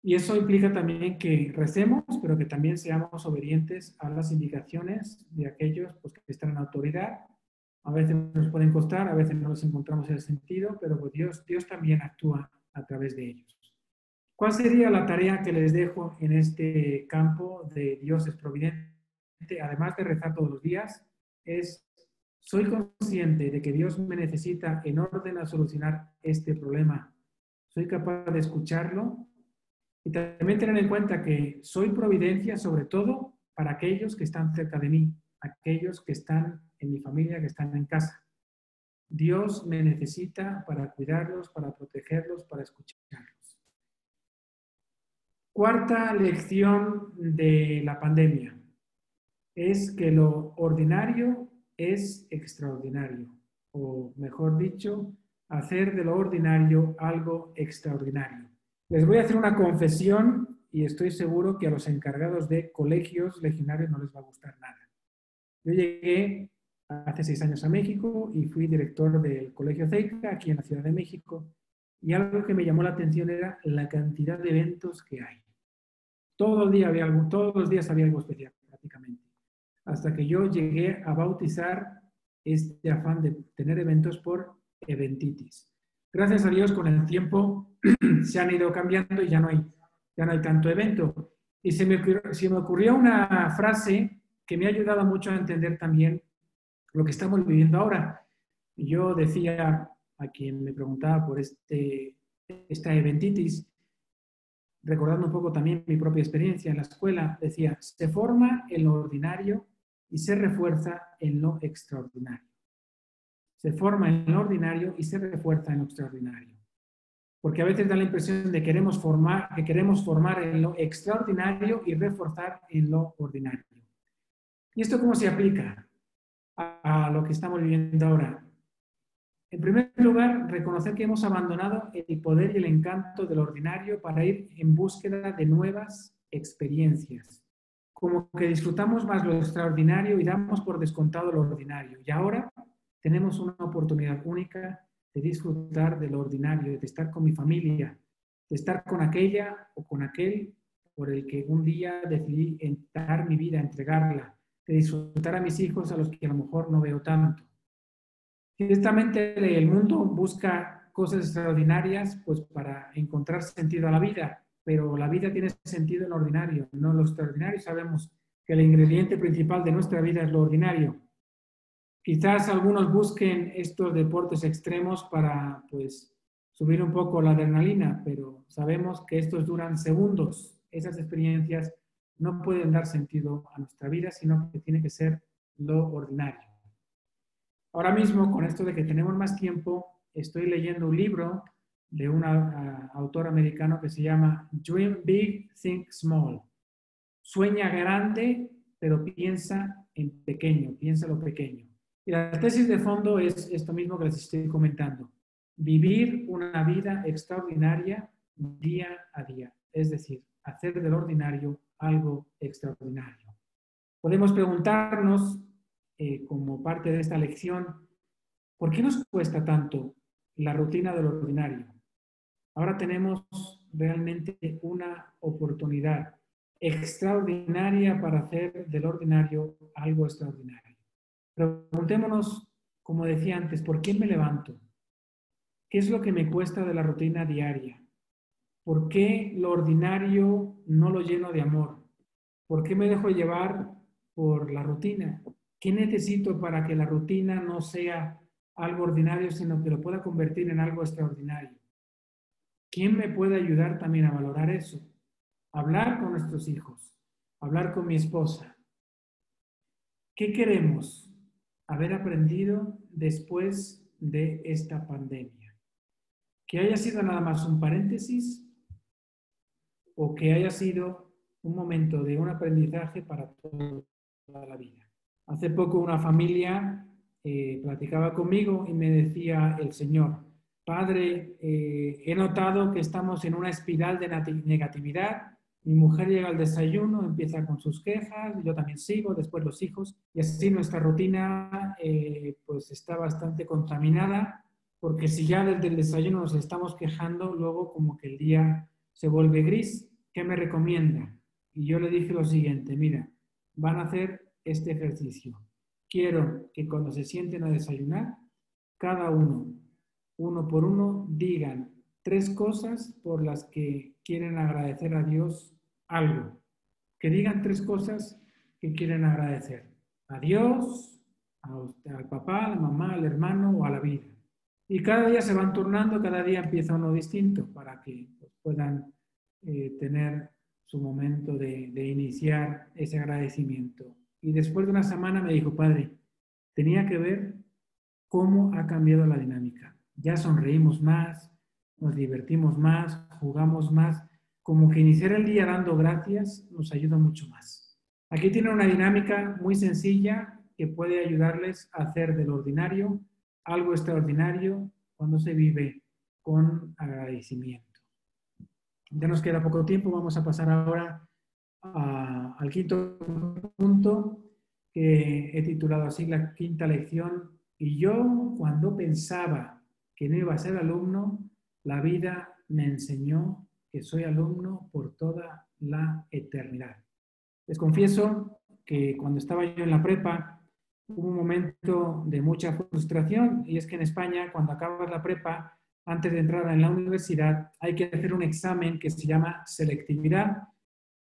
Y eso implica también que recemos, pero que también seamos obedientes a las indicaciones de aquellos pues, que están en autoridad. A veces nos pueden costar, a veces no nos encontramos en el sentido, pero pues, Dios, Dios también actúa a través de ellos. ¿Cuál sería la tarea que les dejo en este campo de Dios es providente? Además de rezar todos los días, es, soy consciente de que Dios me necesita en orden a solucionar este problema. Soy capaz de escucharlo y también tener en cuenta que soy providencia sobre todo para aquellos que están cerca de mí, aquellos que están en mi familia, que están en casa. Dios me necesita para cuidarlos, para protegerlos, para escucharlos. Cuarta lección de la pandemia es que lo ordinario es extraordinario, o mejor dicho, hacer de lo ordinario algo extraordinario. Les voy a hacer una confesión y estoy seguro que a los encargados de colegios legionarios no les va a gustar nada. Yo llegué hace seis años a México y fui director del Colegio Zeica aquí en la Ciudad de México y algo que me llamó la atención era la cantidad de eventos que hay. Todo día había algo, todos los días había algo especial prácticamente. Hasta que yo llegué a bautizar este afán de tener eventos por eventitis gracias a Dios con el tiempo [clears throat] se han ido cambiando y ya no hay, ya no hay tanto evento. Y se me, se me ocurrió una frase que me ha ayudado mucho a entender también lo que estamos viviendo ahora. Yo decía a quien me preguntaba por este, esta eventitis, recordando un poco también mi propia experiencia en la escuela, decía, se forma en lo ordinario y se refuerza en lo extraordinario se forma en lo ordinario y se refuerza en lo extraordinario. Porque a veces da la impresión de queremos formar, que queremos formar en lo extraordinario y reforzar en lo ordinario. ¿Y esto cómo se aplica a, a lo que estamos viviendo ahora? En primer lugar, reconocer que hemos abandonado el poder y el encanto del ordinario para ir en búsqueda de nuevas experiencias. Como que disfrutamos más lo extraordinario y damos por descontado lo ordinario. Y ahora tenemos una oportunidad única de disfrutar de lo ordinario, de estar con mi familia, de estar con aquella o con aquel por el que un día decidí dar mi vida, entregarla, de disfrutar a mis hijos a los que a lo mejor no veo tanto. Ciertamente el mundo busca cosas extraordinarias pues para encontrar sentido a la vida, pero la vida tiene sentido en lo ordinario, no en lo extraordinario. Sabemos que el ingrediente principal de nuestra vida es lo ordinario. Quizás algunos busquen estos deportes extremos para pues, subir un poco la adrenalina, pero sabemos que estos duran segundos. Esas experiencias no pueden dar sentido a nuestra vida, sino que tiene que ser lo ordinario. Ahora mismo, con esto de que tenemos más tiempo, estoy leyendo un libro de un uh, autor americano que se llama Dream Big, Think Small. Sueña grande, pero piensa en pequeño, piensa lo pequeño. Y la tesis de fondo es esto mismo que les estoy comentando. Vivir una vida extraordinaria día a día. Es decir, hacer del ordinario algo extraordinario. Podemos preguntarnos, eh, como parte de esta lección, ¿por qué nos cuesta tanto la rutina del ordinario? Ahora tenemos realmente una oportunidad extraordinaria para hacer del ordinario algo extraordinario. Preguntémonos, como decía antes, ¿por qué me levanto? ¿Qué es lo que me cuesta de la rutina diaria? ¿Por qué lo ordinario no lo lleno de amor? ¿Por qué me dejo llevar por la rutina? ¿Qué necesito para que la rutina no sea algo ordinario, sino que lo pueda convertir en algo extraordinario? ¿Quién me puede ayudar también a valorar eso? Hablar con nuestros hijos, hablar con mi esposa. ¿Qué queremos? haber aprendido después de esta pandemia. Que haya sido nada más un paréntesis o que haya sido un momento de un aprendizaje para toda la vida. Hace poco una familia eh, platicaba conmigo y me decía el Señor, Padre, eh, he notado que estamos en una espiral de negatividad. Mi mujer llega al desayuno, empieza con sus quejas, yo también sigo, después los hijos, y así nuestra rutina eh, pues está bastante contaminada, porque si ya desde el desayuno nos estamos quejando, luego como que el día se vuelve gris, ¿qué me recomienda? Y yo le dije lo siguiente, mira, van a hacer este ejercicio. Quiero que cuando se sienten a desayunar, cada uno, uno por uno, digan tres cosas por las que quieren agradecer a Dios algo. Que digan tres cosas que quieren agradecer. A Dios, al papá, a la mamá, al hermano o a la vida. Y cada día se van turnando, cada día empieza uno distinto para que puedan eh, tener su momento de iniciar ese agradecimiento. Y después de una semana me dijo, padre, tenía que ver cómo ha cambiado la dinámica. Ya sonreímos más, nos divertimos más, jugamos más como que iniciar el día dando gracias nos ayuda mucho más. Aquí tiene una dinámica muy sencilla que puede ayudarles a hacer del ordinario algo extraordinario cuando se vive con agradecimiento. Ya nos queda poco tiempo, vamos a pasar ahora al quinto punto que he titulado así la quinta lección. Y yo cuando pensaba que no iba a ser alumno, la vida me enseñó que soy alumno por toda la eternidad. Les confieso que cuando estaba yo en la prepa hubo un momento de mucha frustración y es que en España cuando acabas la prepa, antes de entrar en la universidad, hay que hacer un examen que se llama selectividad,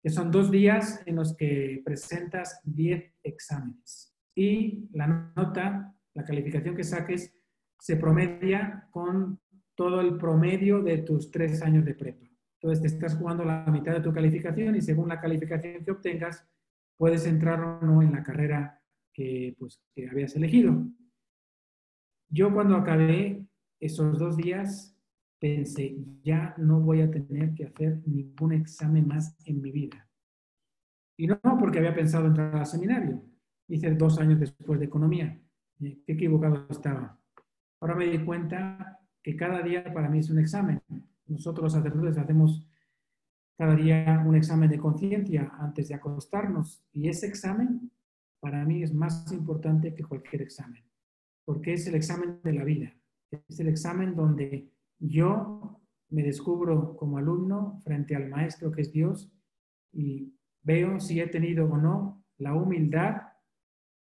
que son dos días en los que presentas 10 exámenes. Y la nota, la calificación que saques, se promedia con todo el promedio de tus tres años de prepa. Entonces te estás jugando la mitad de tu calificación y según la calificación que obtengas, puedes entrar o no en la carrera que, pues, que habías elegido. Yo cuando acabé esos dos días pensé, ya no voy a tener que hacer ningún examen más en mi vida. Y no porque había pensado entrar al seminario. Hice dos años después de economía. Qué equivocado estaba. Ahora me di cuenta que cada día para mí es un examen nosotros los sacerdotes hacemos cada día un examen de conciencia antes de acostarnos y ese examen para mí es más importante que cualquier examen, porque es el examen de la vida, es el examen donde yo me descubro como alumno frente al maestro que es Dios y veo si he tenido o no la humildad,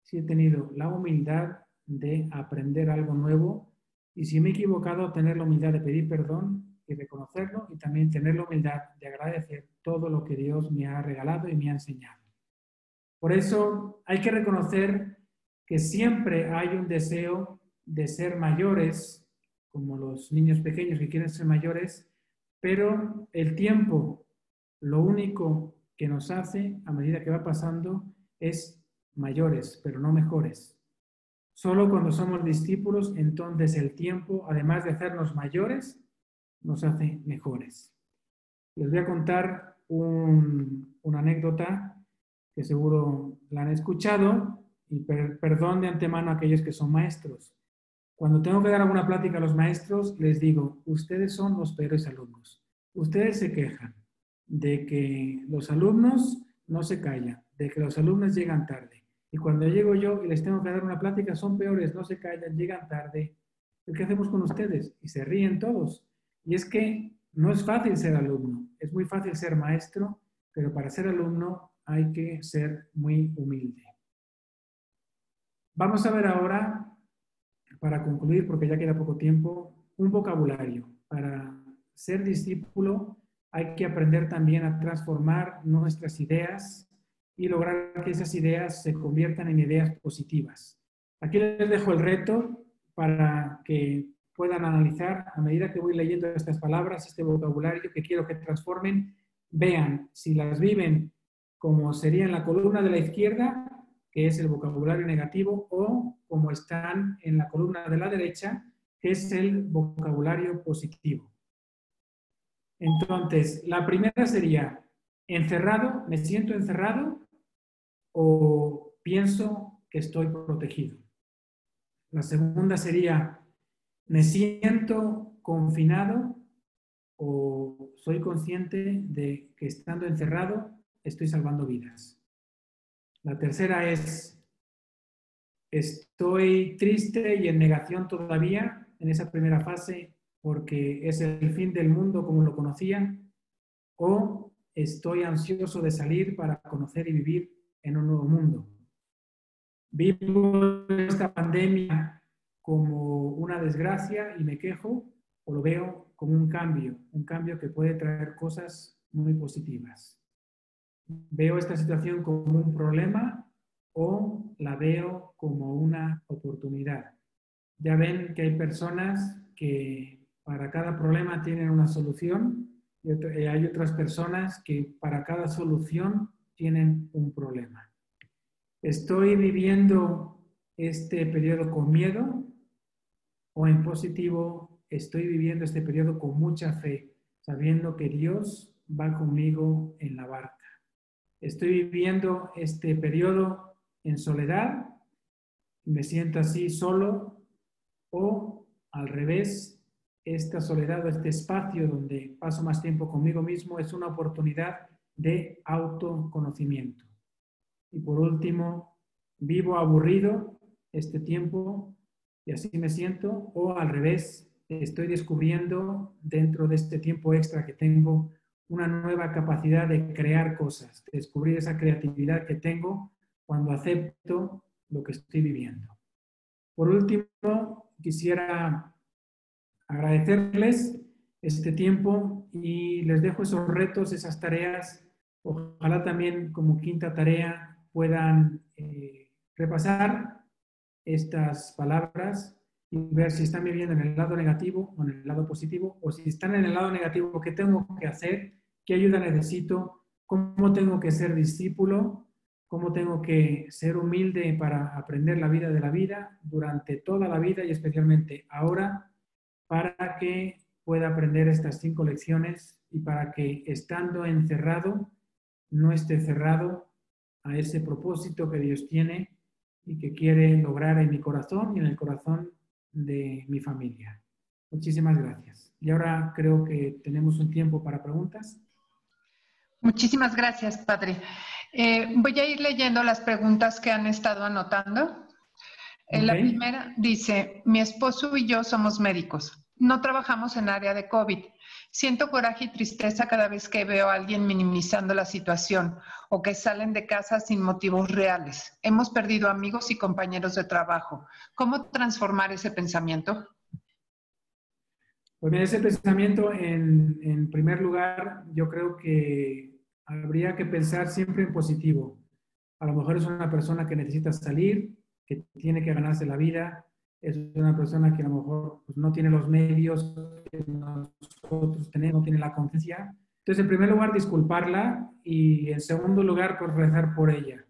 si he tenido la humildad de aprender algo nuevo y si me he equivocado, tener la humildad de pedir perdón y reconocerlo y también tener la humildad de agradecer todo lo que Dios me ha regalado y me ha enseñado. Por eso hay que reconocer que siempre hay un deseo de ser mayores como los niños pequeños que quieren ser mayores, pero el tiempo, lo único que nos hace a medida que va pasando es mayores, pero no mejores. Solo cuando somos discípulos, entonces el tiempo, además de hacernos mayores, nos hace mejores. Les voy a contar una anécdota que seguro la han escuchado y perdón de antemano a aquellos que son maestros. Cuando tengo que dar alguna plática a los maestros, les digo, ustedes son los peores alumnos. Ustedes se quejan de que los alumnos no se callan, de que los alumnos llegan tarde. Y cuando llego yo y les tengo que dar una plática, son peores, no se callan, llegan tarde. ¿Qué hacemos con ustedes? Y se ríen todos. Y es que no es fácil ser alumno, es muy fácil ser maestro, pero para ser alumno hay que ser muy humilde. Vamos a ver ahora, para concluir, porque ya queda poco tiempo, un vocabulario. Para ser discípulo hay que aprender también a transformar nuestras ideas y lograr que esas ideas se conviertan en ideas positivas. Aquí les dejo el reto para que puedan analizar a medida que voy leyendo estas palabras, este vocabulario que quiero que transformen, vean si las viven como sería en la columna de la izquierda que es el vocabulario negativo, o como están en la columna de la derecha, que es el vocabulario positivo. Entonces, la primera sería, encerrado, me siento encerrado o pienso que estoy protegido. La segunda sería, me siento confinado o soy consciente de que estando encerrado estoy salvando vidas. La tercera es, estoy triste y en negación todavía en esa primera fase porque es el fin del mundo como lo conocía, o estoy ansioso de salir para conocer y vivir en un nuevo mundo. Vivo esta pandemia como una desgracia y me quejo, o lo veo como un cambio, un cambio que puede traer cosas muy positivas veo esta situación como un problema o la veo como una oportunidad. Ya ven que hay personas que para cada problema tienen una solución y hay otras personas que para cada solución tienen un problema. ¿Estoy viviendo este periodo con miedo o en positivo estoy viviendo este periodo con mucha fe, sabiendo que Dios va conmigo en la barca? estoy viviendo este periodo en soledad, me siento así solo, o al revés, esta soledad o este espacio donde paso más tiempo conmigo mismo es una oportunidad de autoconocimiento. Y por último, vivo aburrido este tiempo y así me siento, o al revés, estoy descubriendo dentro de este tiempo extra que tengo una nueva capacidad de crear cosas, de descubrir esa creatividad que tengo cuando acepto lo que estoy viviendo. Por último, quisiera agradecerles este tiempo y les dejo esos retos, esas tareas. Ojalá también como quinta tarea puedan eh, repasar estas palabras y ver si están viviendo en el lado negativo o en el lado positivo, o si están en el lado negativo, ¿qué tengo que hacer? ¿Qué ayuda necesito? ¿Cómo tengo que ser discípulo? ¿Cómo tengo que ser humilde para aprender la vida de la vida durante toda la vida y especialmente ahora para que pueda aprender estas cinco lecciones y para que estando encerrado no esté cerrado a ese propósito que Dios tiene y que quiere lograr en mi corazón y en el corazón de mi familia. Muchísimas gracias. Y ahora creo que tenemos un tiempo para preguntas. Muchísimas gracias, Padre. Eh, voy a ir leyendo las preguntas que han estado anotando. Eh, la primera dice, mi esposo y yo somos médicos. No trabajamos en área de COVID. Siento coraje y tristeza cada vez que veo a alguien minimizando la situación o que salen de casa sin motivos reales. Hemos perdido amigos y compañeros de trabajo. ¿Cómo transformar ese pensamiento? Pues ese pensamiento, en, en primer lugar, yo creo que habría que pensar siempre en positivo. A lo mejor es una persona que necesita salir, que tiene que ganarse la vida, es una persona que a lo mejor pues, no tiene los medios que nosotros tenemos, no tiene la conciencia. Entonces, en primer lugar, disculparla y en segundo lugar, pues rezar por ella.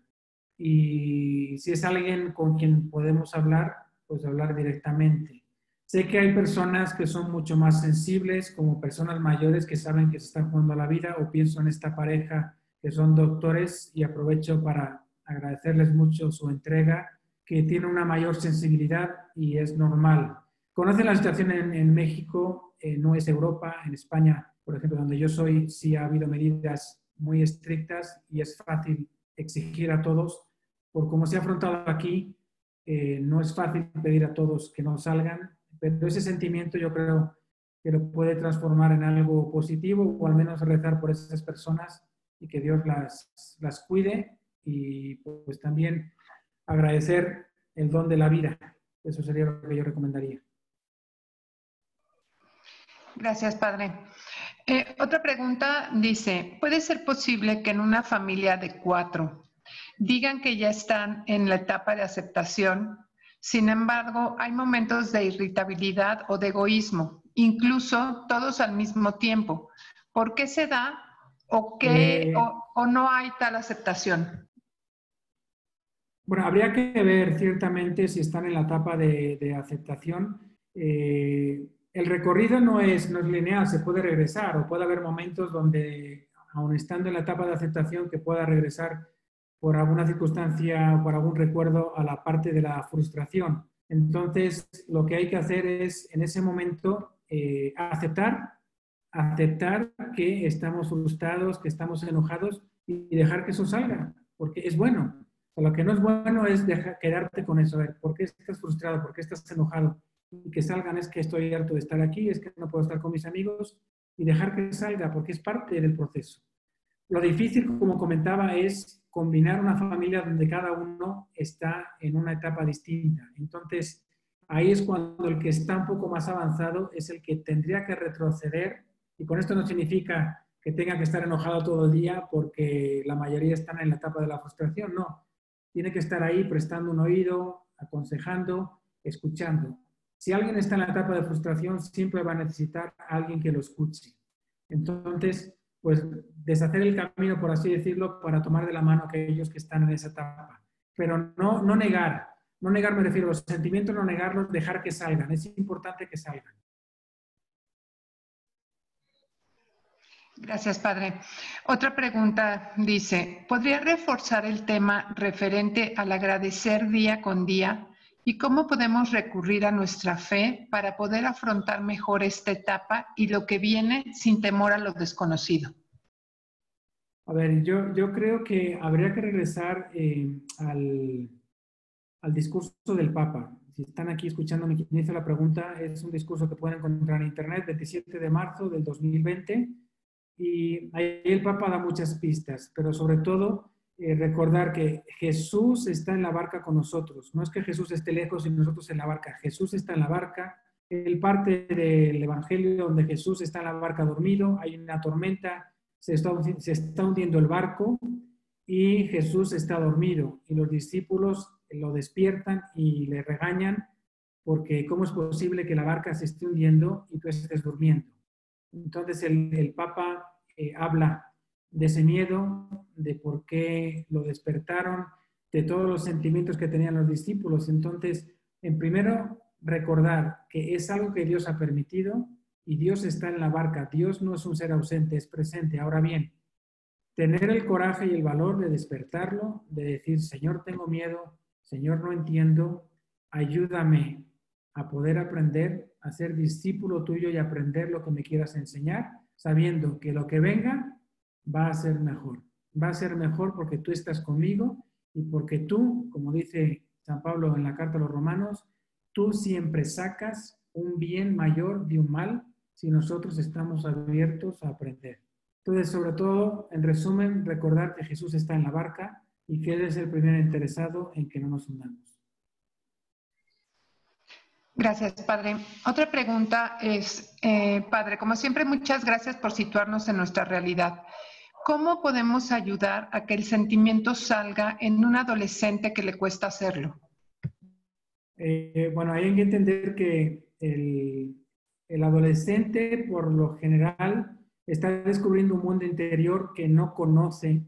Y si es alguien con quien podemos hablar, pues hablar directamente. Sé que hay personas que son mucho más sensibles, como personas mayores que saben que se están jugando la vida, o pienso en esta pareja que son doctores y aprovecho para agradecerles mucho su entrega, que tiene una mayor sensibilidad y es normal. Conocen la situación en, México, eh, no es Europa, en España, por ejemplo, donde yo soy, sí ha habido medidas muy estrictas y es fácil exigir a todos, por cómo se ha afrontado aquí, eh, no es fácil pedir a todos que no salgan, pero ese sentimiento yo creo que lo puede transformar en algo positivo o al menos rezar por esas personas y que Dios las, las cuide y pues también agradecer el don de la vida. Eso sería lo que yo recomendaría. Gracias, Padre. Eh, otra pregunta dice, ¿puede ser posible que en una familia de cuatro digan que ya están en la etapa de aceptación sin embargo, hay momentos de irritabilidad o de egoísmo, incluso todos al mismo tiempo. ¿Por qué se da o, qué, eh. o, no hay tal aceptación? Bueno, habría que ver ciertamente si están en la etapa de, aceptación. Eh, el recorrido no es, no es lineal, se puede regresar o puede haber momentos donde, aun estando en la etapa de aceptación, que pueda regresar por alguna circunstancia o por algún recuerdo a la parte de la frustración. Entonces, lo que hay que hacer es, en ese momento, eh, aceptar, aceptar que estamos frustrados, que estamos enojados y dejar que eso salga, porque es bueno. lo que no es bueno es dejar, quedarte con eso, a ver, ¿por qué estás frustrado? ¿Por qué estás enojado? Y que salgan es que estoy harto de estar aquí, es que no puedo estar con mis amigos y dejar que salga, porque es parte del proceso. Lo difícil, como comentaba, es combinar una familia donde cada uno está en una etapa distinta. Entonces, ahí es cuando el que está un poco más avanzado es el que tendría que retroceder, y con esto no significa que tenga que estar enojado todo el día porque la mayoría están en la etapa de la frustración, no. Tiene que estar ahí prestando un oído, aconsejando, escuchando. Si alguien está en la etapa de frustración, siempre va a necesitar a alguien que lo escuche. Entonces, pues deshacer el camino, por así decirlo, para tomar de la mano a aquellos que están en esa etapa. Pero no, no negar, no negar me refiero los sentimientos, no negarlos, dejar que salgan. Es importante que salgan. Gracias, padre. Otra pregunta dice, ¿podría reforzar el tema referente al agradecer día con día y cómo podemos recurrir a nuestra fe para poder afrontar mejor esta etapa y lo que viene sin temor a lo desconocido? A ver, yo, yo creo que habría que regresar eh, al, al, discurso del Papa. Si están aquí escuchándome quien hizo la pregunta, es un discurso que pueden encontrar en Internet, 27 de marzo del 2020, y ahí el Papa da muchas pistas, pero sobre todo eh, recordar que Jesús está en la barca con nosotros. No es que Jesús esté lejos y nosotros en la barca. Jesús está en la barca. El parte del Evangelio donde Jesús está en la barca dormido, hay una tormenta, se está, se está hundiendo el barco y Jesús está dormido y los discípulos lo despiertan y le regañan porque cómo es posible que la barca se esté hundiendo y tú estés durmiendo. Entonces el, Papa eh, habla de ese miedo, de por qué lo despertaron, de todos los sentimientos que tenían los discípulos. Entonces, en primero, recordar que es algo que Dios ha permitido y Dios está en la barca. Dios no es un ser ausente, es presente. Ahora bien, tener el coraje y el valor de despertarlo, de decir, Señor, tengo miedo, Señor, no entiendo, ayúdame a poder aprender, a ser discípulo tuyo y aprender lo que me quieras enseñar, sabiendo que lo que venga va a ser mejor. Va a ser mejor porque tú estás conmigo y porque tú, como dice San Pablo en la carta a los romanos, tú siempre sacas un bien mayor de un mal si nosotros estamos abiertos a aprender. Entonces, sobre todo, en resumen, recordar que Jesús está en la barca y que Él es el primer interesado en que no nos hundamos. Gracias, Padre. Otra pregunta es, eh, Padre, como siempre, muchas gracias por situarnos en nuestra realidad. ¿Cómo podemos ayudar a que el sentimiento salga en un adolescente que le cuesta hacerlo? Eh, bueno, hay que entender que el, el adolescente, por lo general, está descubriendo un mundo interior que no conoce,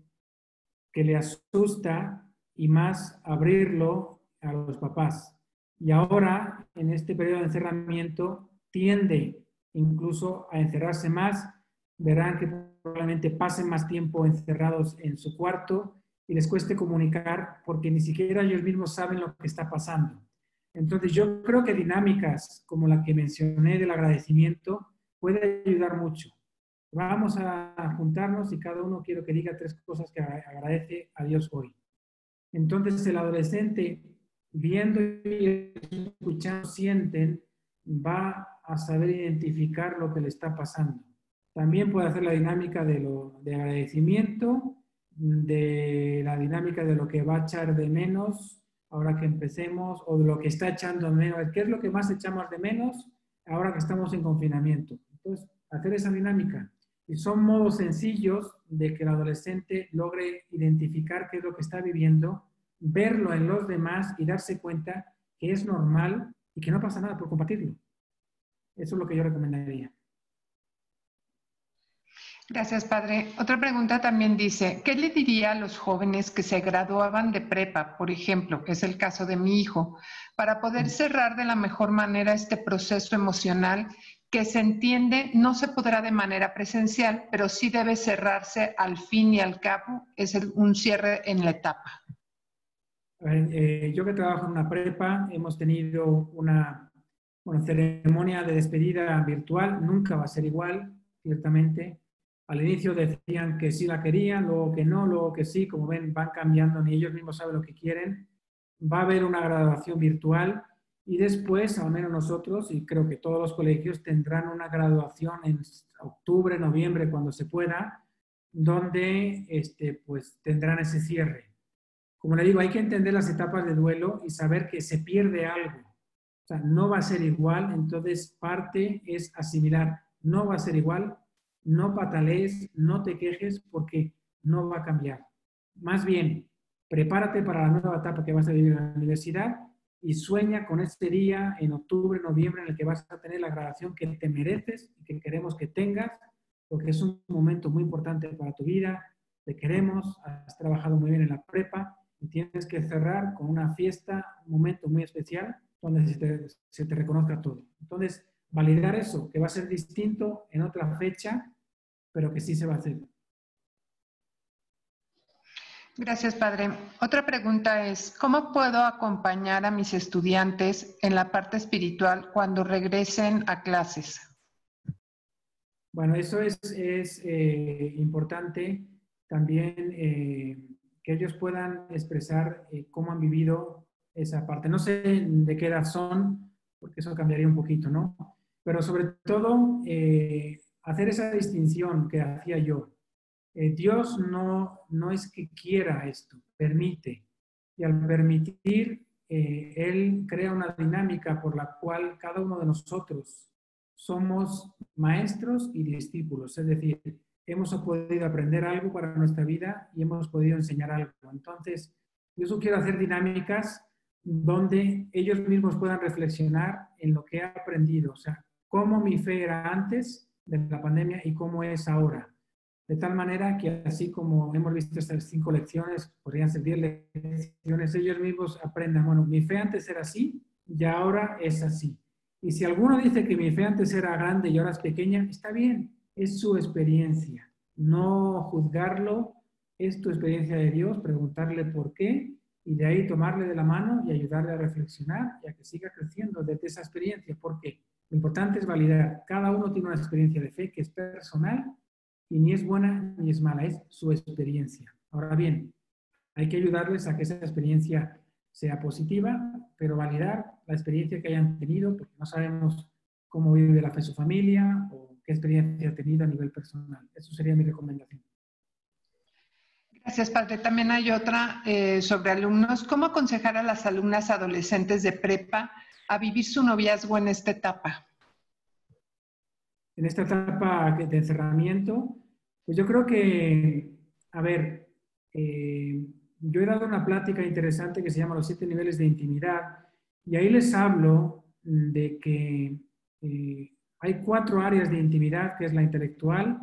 que le asusta y más abrirlo a los papás. Y ahora, en este periodo de encerramiento, tiende incluso a encerrarse más. Verán que probablemente pasen más tiempo encerrados en su cuarto y les cueste comunicar porque ni siquiera ellos mismos saben lo que está pasando. Entonces yo creo que dinámicas como la que mencioné del agradecimiento puede ayudar mucho. Vamos a juntarnos y cada uno quiero que diga tres cosas que agradece a Dios hoy. Entonces el adolescente, viendo y escuchando, sienten, va a saber identificar lo que le está pasando. También puede hacer la dinámica de, lo, de agradecimiento, de la dinámica de lo que va a echar de menos ahora que empecemos, o de lo que está echando de menos. ¿Qué es lo que más echamos de menos ahora que estamos en confinamiento? Entonces, hacer esa dinámica. Y son modos sencillos de que el adolescente logre identificar qué es lo que está viviendo, verlo en los demás y darse cuenta que es normal y que no pasa nada por compartirlo. Eso es lo que yo recomendaría. Gracias, padre. Otra pregunta también dice, ¿qué le diría a los jóvenes que se graduaban de prepa, por ejemplo, que es el caso de mi hijo, para poder cerrar de la mejor manera este proceso emocional que se entiende no se podrá de manera presencial, pero sí debe cerrarse al fin y al cabo, es un cierre en la etapa? Eh, yo que trabajo en una prepa, hemos tenido una, una ceremonia de despedida virtual, nunca va a ser igual, ciertamente. Al inicio decían que sí la querían, luego que no, luego que sí, como ven, van cambiando, ni ellos mismos saben lo que quieren. Va a haber una graduación virtual y después, al menos nosotros, y creo que todos los colegios tendrán una graduación en octubre, noviembre, cuando se pueda, donde este, pues, tendrán ese cierre. Como le digo, hay que entender las etapas de duelo y saber que se pierde algo. O sea, no va a ser igual, entonces parte es asimilar, no va a ser igual, no patalees, no te quejes porque no va a cambiar. Más bien, prepárate para la nueva etapa que vas a vivir en la universidad y sueña con ese día en octubre, noviembre en el que vas a tener la graduación que te mereces y que queremos que tengas, porque es un momento muy importante para tu vida, te queremos, has trabajado muy bien en la prepa y tienes que cerrar con una fiesta, un momento muy especial donde se te, se te reconozca todo. Entonces, validar eso, que va a ser distinto en otra fecha, pero que sí se va a hacer. Gracias, padre. Otra pregunta es, ¿cómo puedo acompañar a mis estudiantes en la parte espiritual cuando regresen a clases? Bueno, eso es, es eh, importante también eh, que ellos puedan expresar eh, cómo han vivido esa parte. No sé de qué edad son, porque eso cambiaría un poquito, ¿no? Pero sobre todo, hacer esa distinción que hacía yo eh, Dios no, no es que quiera esto, permite. Y al permitir, eh, Él crea una dinámica por la cual cada uno de nosotros somos maestros y discípulos. Es decir, hemos podido aprender algo para nuestra vida y hemos podido enseñar algo. Entonces, yo quiero hacer dinámicas donde ellos mismos puedan reflexionar en lo que he aprendido, o sea, cómo mi fe era antes de la pandemia y cómo es ahora. De tal manera que así como hemos visto estas cinco lecciones, podrían ser diez lecciones, ellos mismos aprendan, bueno, mi fe antes era así y ahora es así. Y si alguno dice que mi fe antes era grande y ahora es pequeña, está bien, es su experiencia. No juzgarlo, es tu experiencia de Dios, preguntarle por qué y de ahí tomarle de la mano y ayudarle a reflexionar y a que siga creciendo desde esa experiencia, porque lo importante es validar. Cada uno tiene una experiencia de fe que es personal y ni es buena ni es mala, es su experiencia. Ahora bien, hay que ayudarles a que esa experiencia sea positiva, pero validar la experiencia que hayan tenido, porque no sabemos cómo vive la fe su familia o qué experiencia ha tenido a nivel personal. Eso sería mi recomendación. Gracias, padre. También hay otra eh, sobre alumnos. ¿Cómo aconsejar a las alumnas adolescentes de prepa a vivir su noviazgo en esta etapa? en esta etapa de encerramiento, pues yo creo que, a ver, eh, yo he dado una plática interesante que se llama Los siete niveles de intimidad Y ahí les hablo de que eh, hay cuatro áreas de intimidad, que es la intelectual,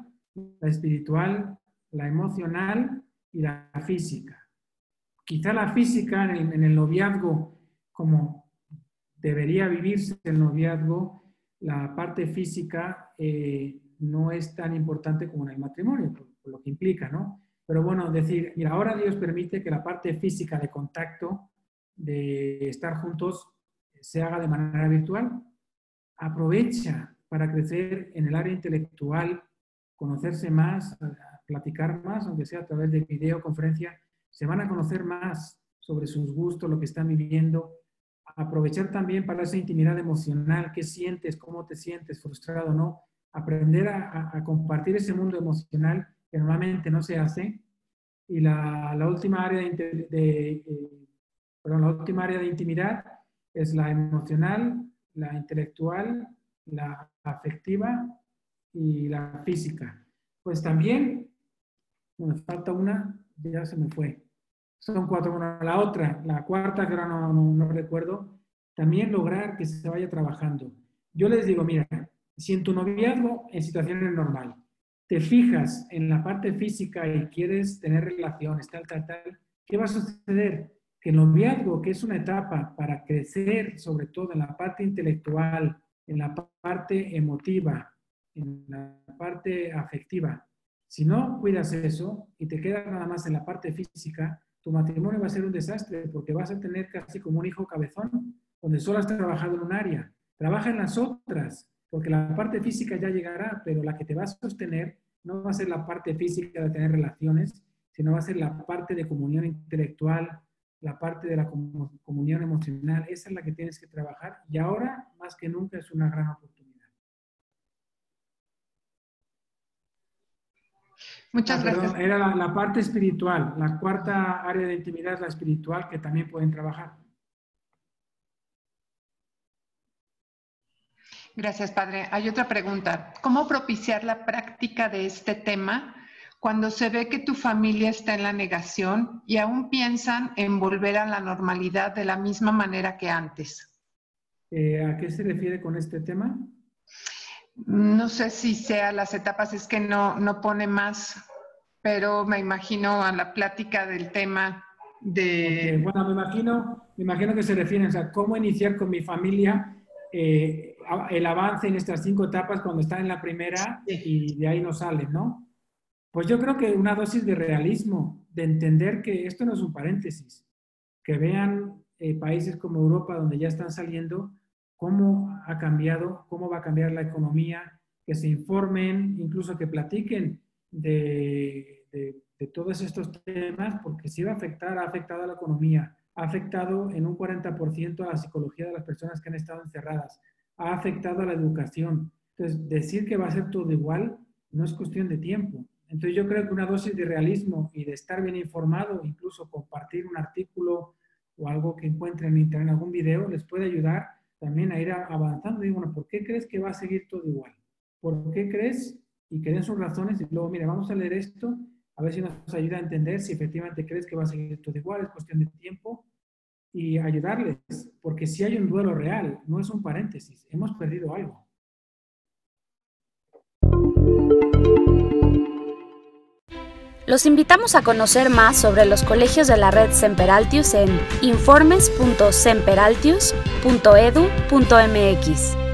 la espiritual, la emocional y la física. Quizá la física en el, noviazgo, como debería vivirse el noviazgo, la parte física eh, no es tan importante como en el matrimonio, por, lo que implica, ¿no? Pero bueno, decir, mira, ahora Dios permite que la parte física de contacto, de estar juntos, se haga de manera virtual. Aprovecha para crecer en el área intelectual, conocerse más, platicar más, aunque sea a través de videoconferencia, se van a conocer más sobre sus gustos, lo que están viviendo, aprovechar también para esa intimidad emocional, qué sientes, cómo te sientes, frustrado no, aprender a, compartir ese mundo emocional que normalmente no se hace. Y la, última área de, eh, la última área de intimidad es la emocional, la intelectual, la afectiva y la física. Pues también, me falta una, ya se me fue. Son cuatro. Bueno, la otra, la cuarta, que ahora no, no, recuerdo, también lograr que se vaya trabajando. Yo les digo, mira, si en tu noviazgo, en situaciones normal, te fijas en la parte física y quieres tener relaciones, tal, tal, tal, ¿qué va a suceder? Que el noviazgo, que es una etapa para crecer, sobre todo en la parte intelectual, en la parte emotiva, en la parte afectiva, si no cuidas eso y te quedas nada más en la parte física, tu matrimonio va a ser un desastre porque vas a tener casi como un hijo cabezón, donde solo has trabajado en un área. Trabaja en las otras, porque la parte física ya llegará, pero la que te va a sostener no va a ser la parte física de tener relaciones, sino va a ser la parte de comunión intelectual, la parte de la comunión emocional. Esa es la que tienes que trabajar y ahora, más que nunca, es una gran oportunidad. Muchas ah, gracias. era la, parte espiritual. La cuarta área de intimidad es la espiritual que también pueden trabajar. Gracias, padre. Hay otra pregunta. ¿Cómo propiciar la práctica de este tema cuando se ve que tu familia está en la negación y aún piensan en volver a la normalidad de la misma manera que antes? Eh, ¿A qué se refiere con este tema? No sé si sea las etapas, es que no, no pone más, pero me imagino a la plática del tema de... Bueno, me imagino, me imagino que se refiere a cómo iniciar con mi familia eh, el avance en estas cinco etapas cuando están en la primera y de ahí no salen, ¿no? Pues yo creo que una dosis de realismo, de entender que esto no es un paréntesis, que vean eh, países como Europa donde ya están saliendo cómo ha cambiado, cómo va a cambiar la economía, que se informen, incluso que platiquen de, todos estos temas, porque si va a afectar, ha afectado a la economía, ha afectado en un 40% a la psicología de las personas que han estado encerradas, ha afectado a la educación. Entonces, decir que va a ser todo igual no es cuestión de tiempo. Entonces, yo creo que una dosis de realismo y de estar bien informado, incluso compartir un artículo o algo que encuentren en internet, algún video, les puede ayudar también a ir avanzando. Y bueno, ¿por qué crees que va a seguir todo igual? ¿Por qué crees? Y que den sus razones y luego, mire, vamos a leer esto, a ver si nos ayuda a entender si efectivamente crees que va a seguir todo igual, es cuestión de tiempo y ayudarles, porque si hay un duelo real, no es un paréntesis, hemos perdido algo. Los invitamos a conocer más sobre los colegios de la red Semperaltius en informes.semperaltius.edu.mx.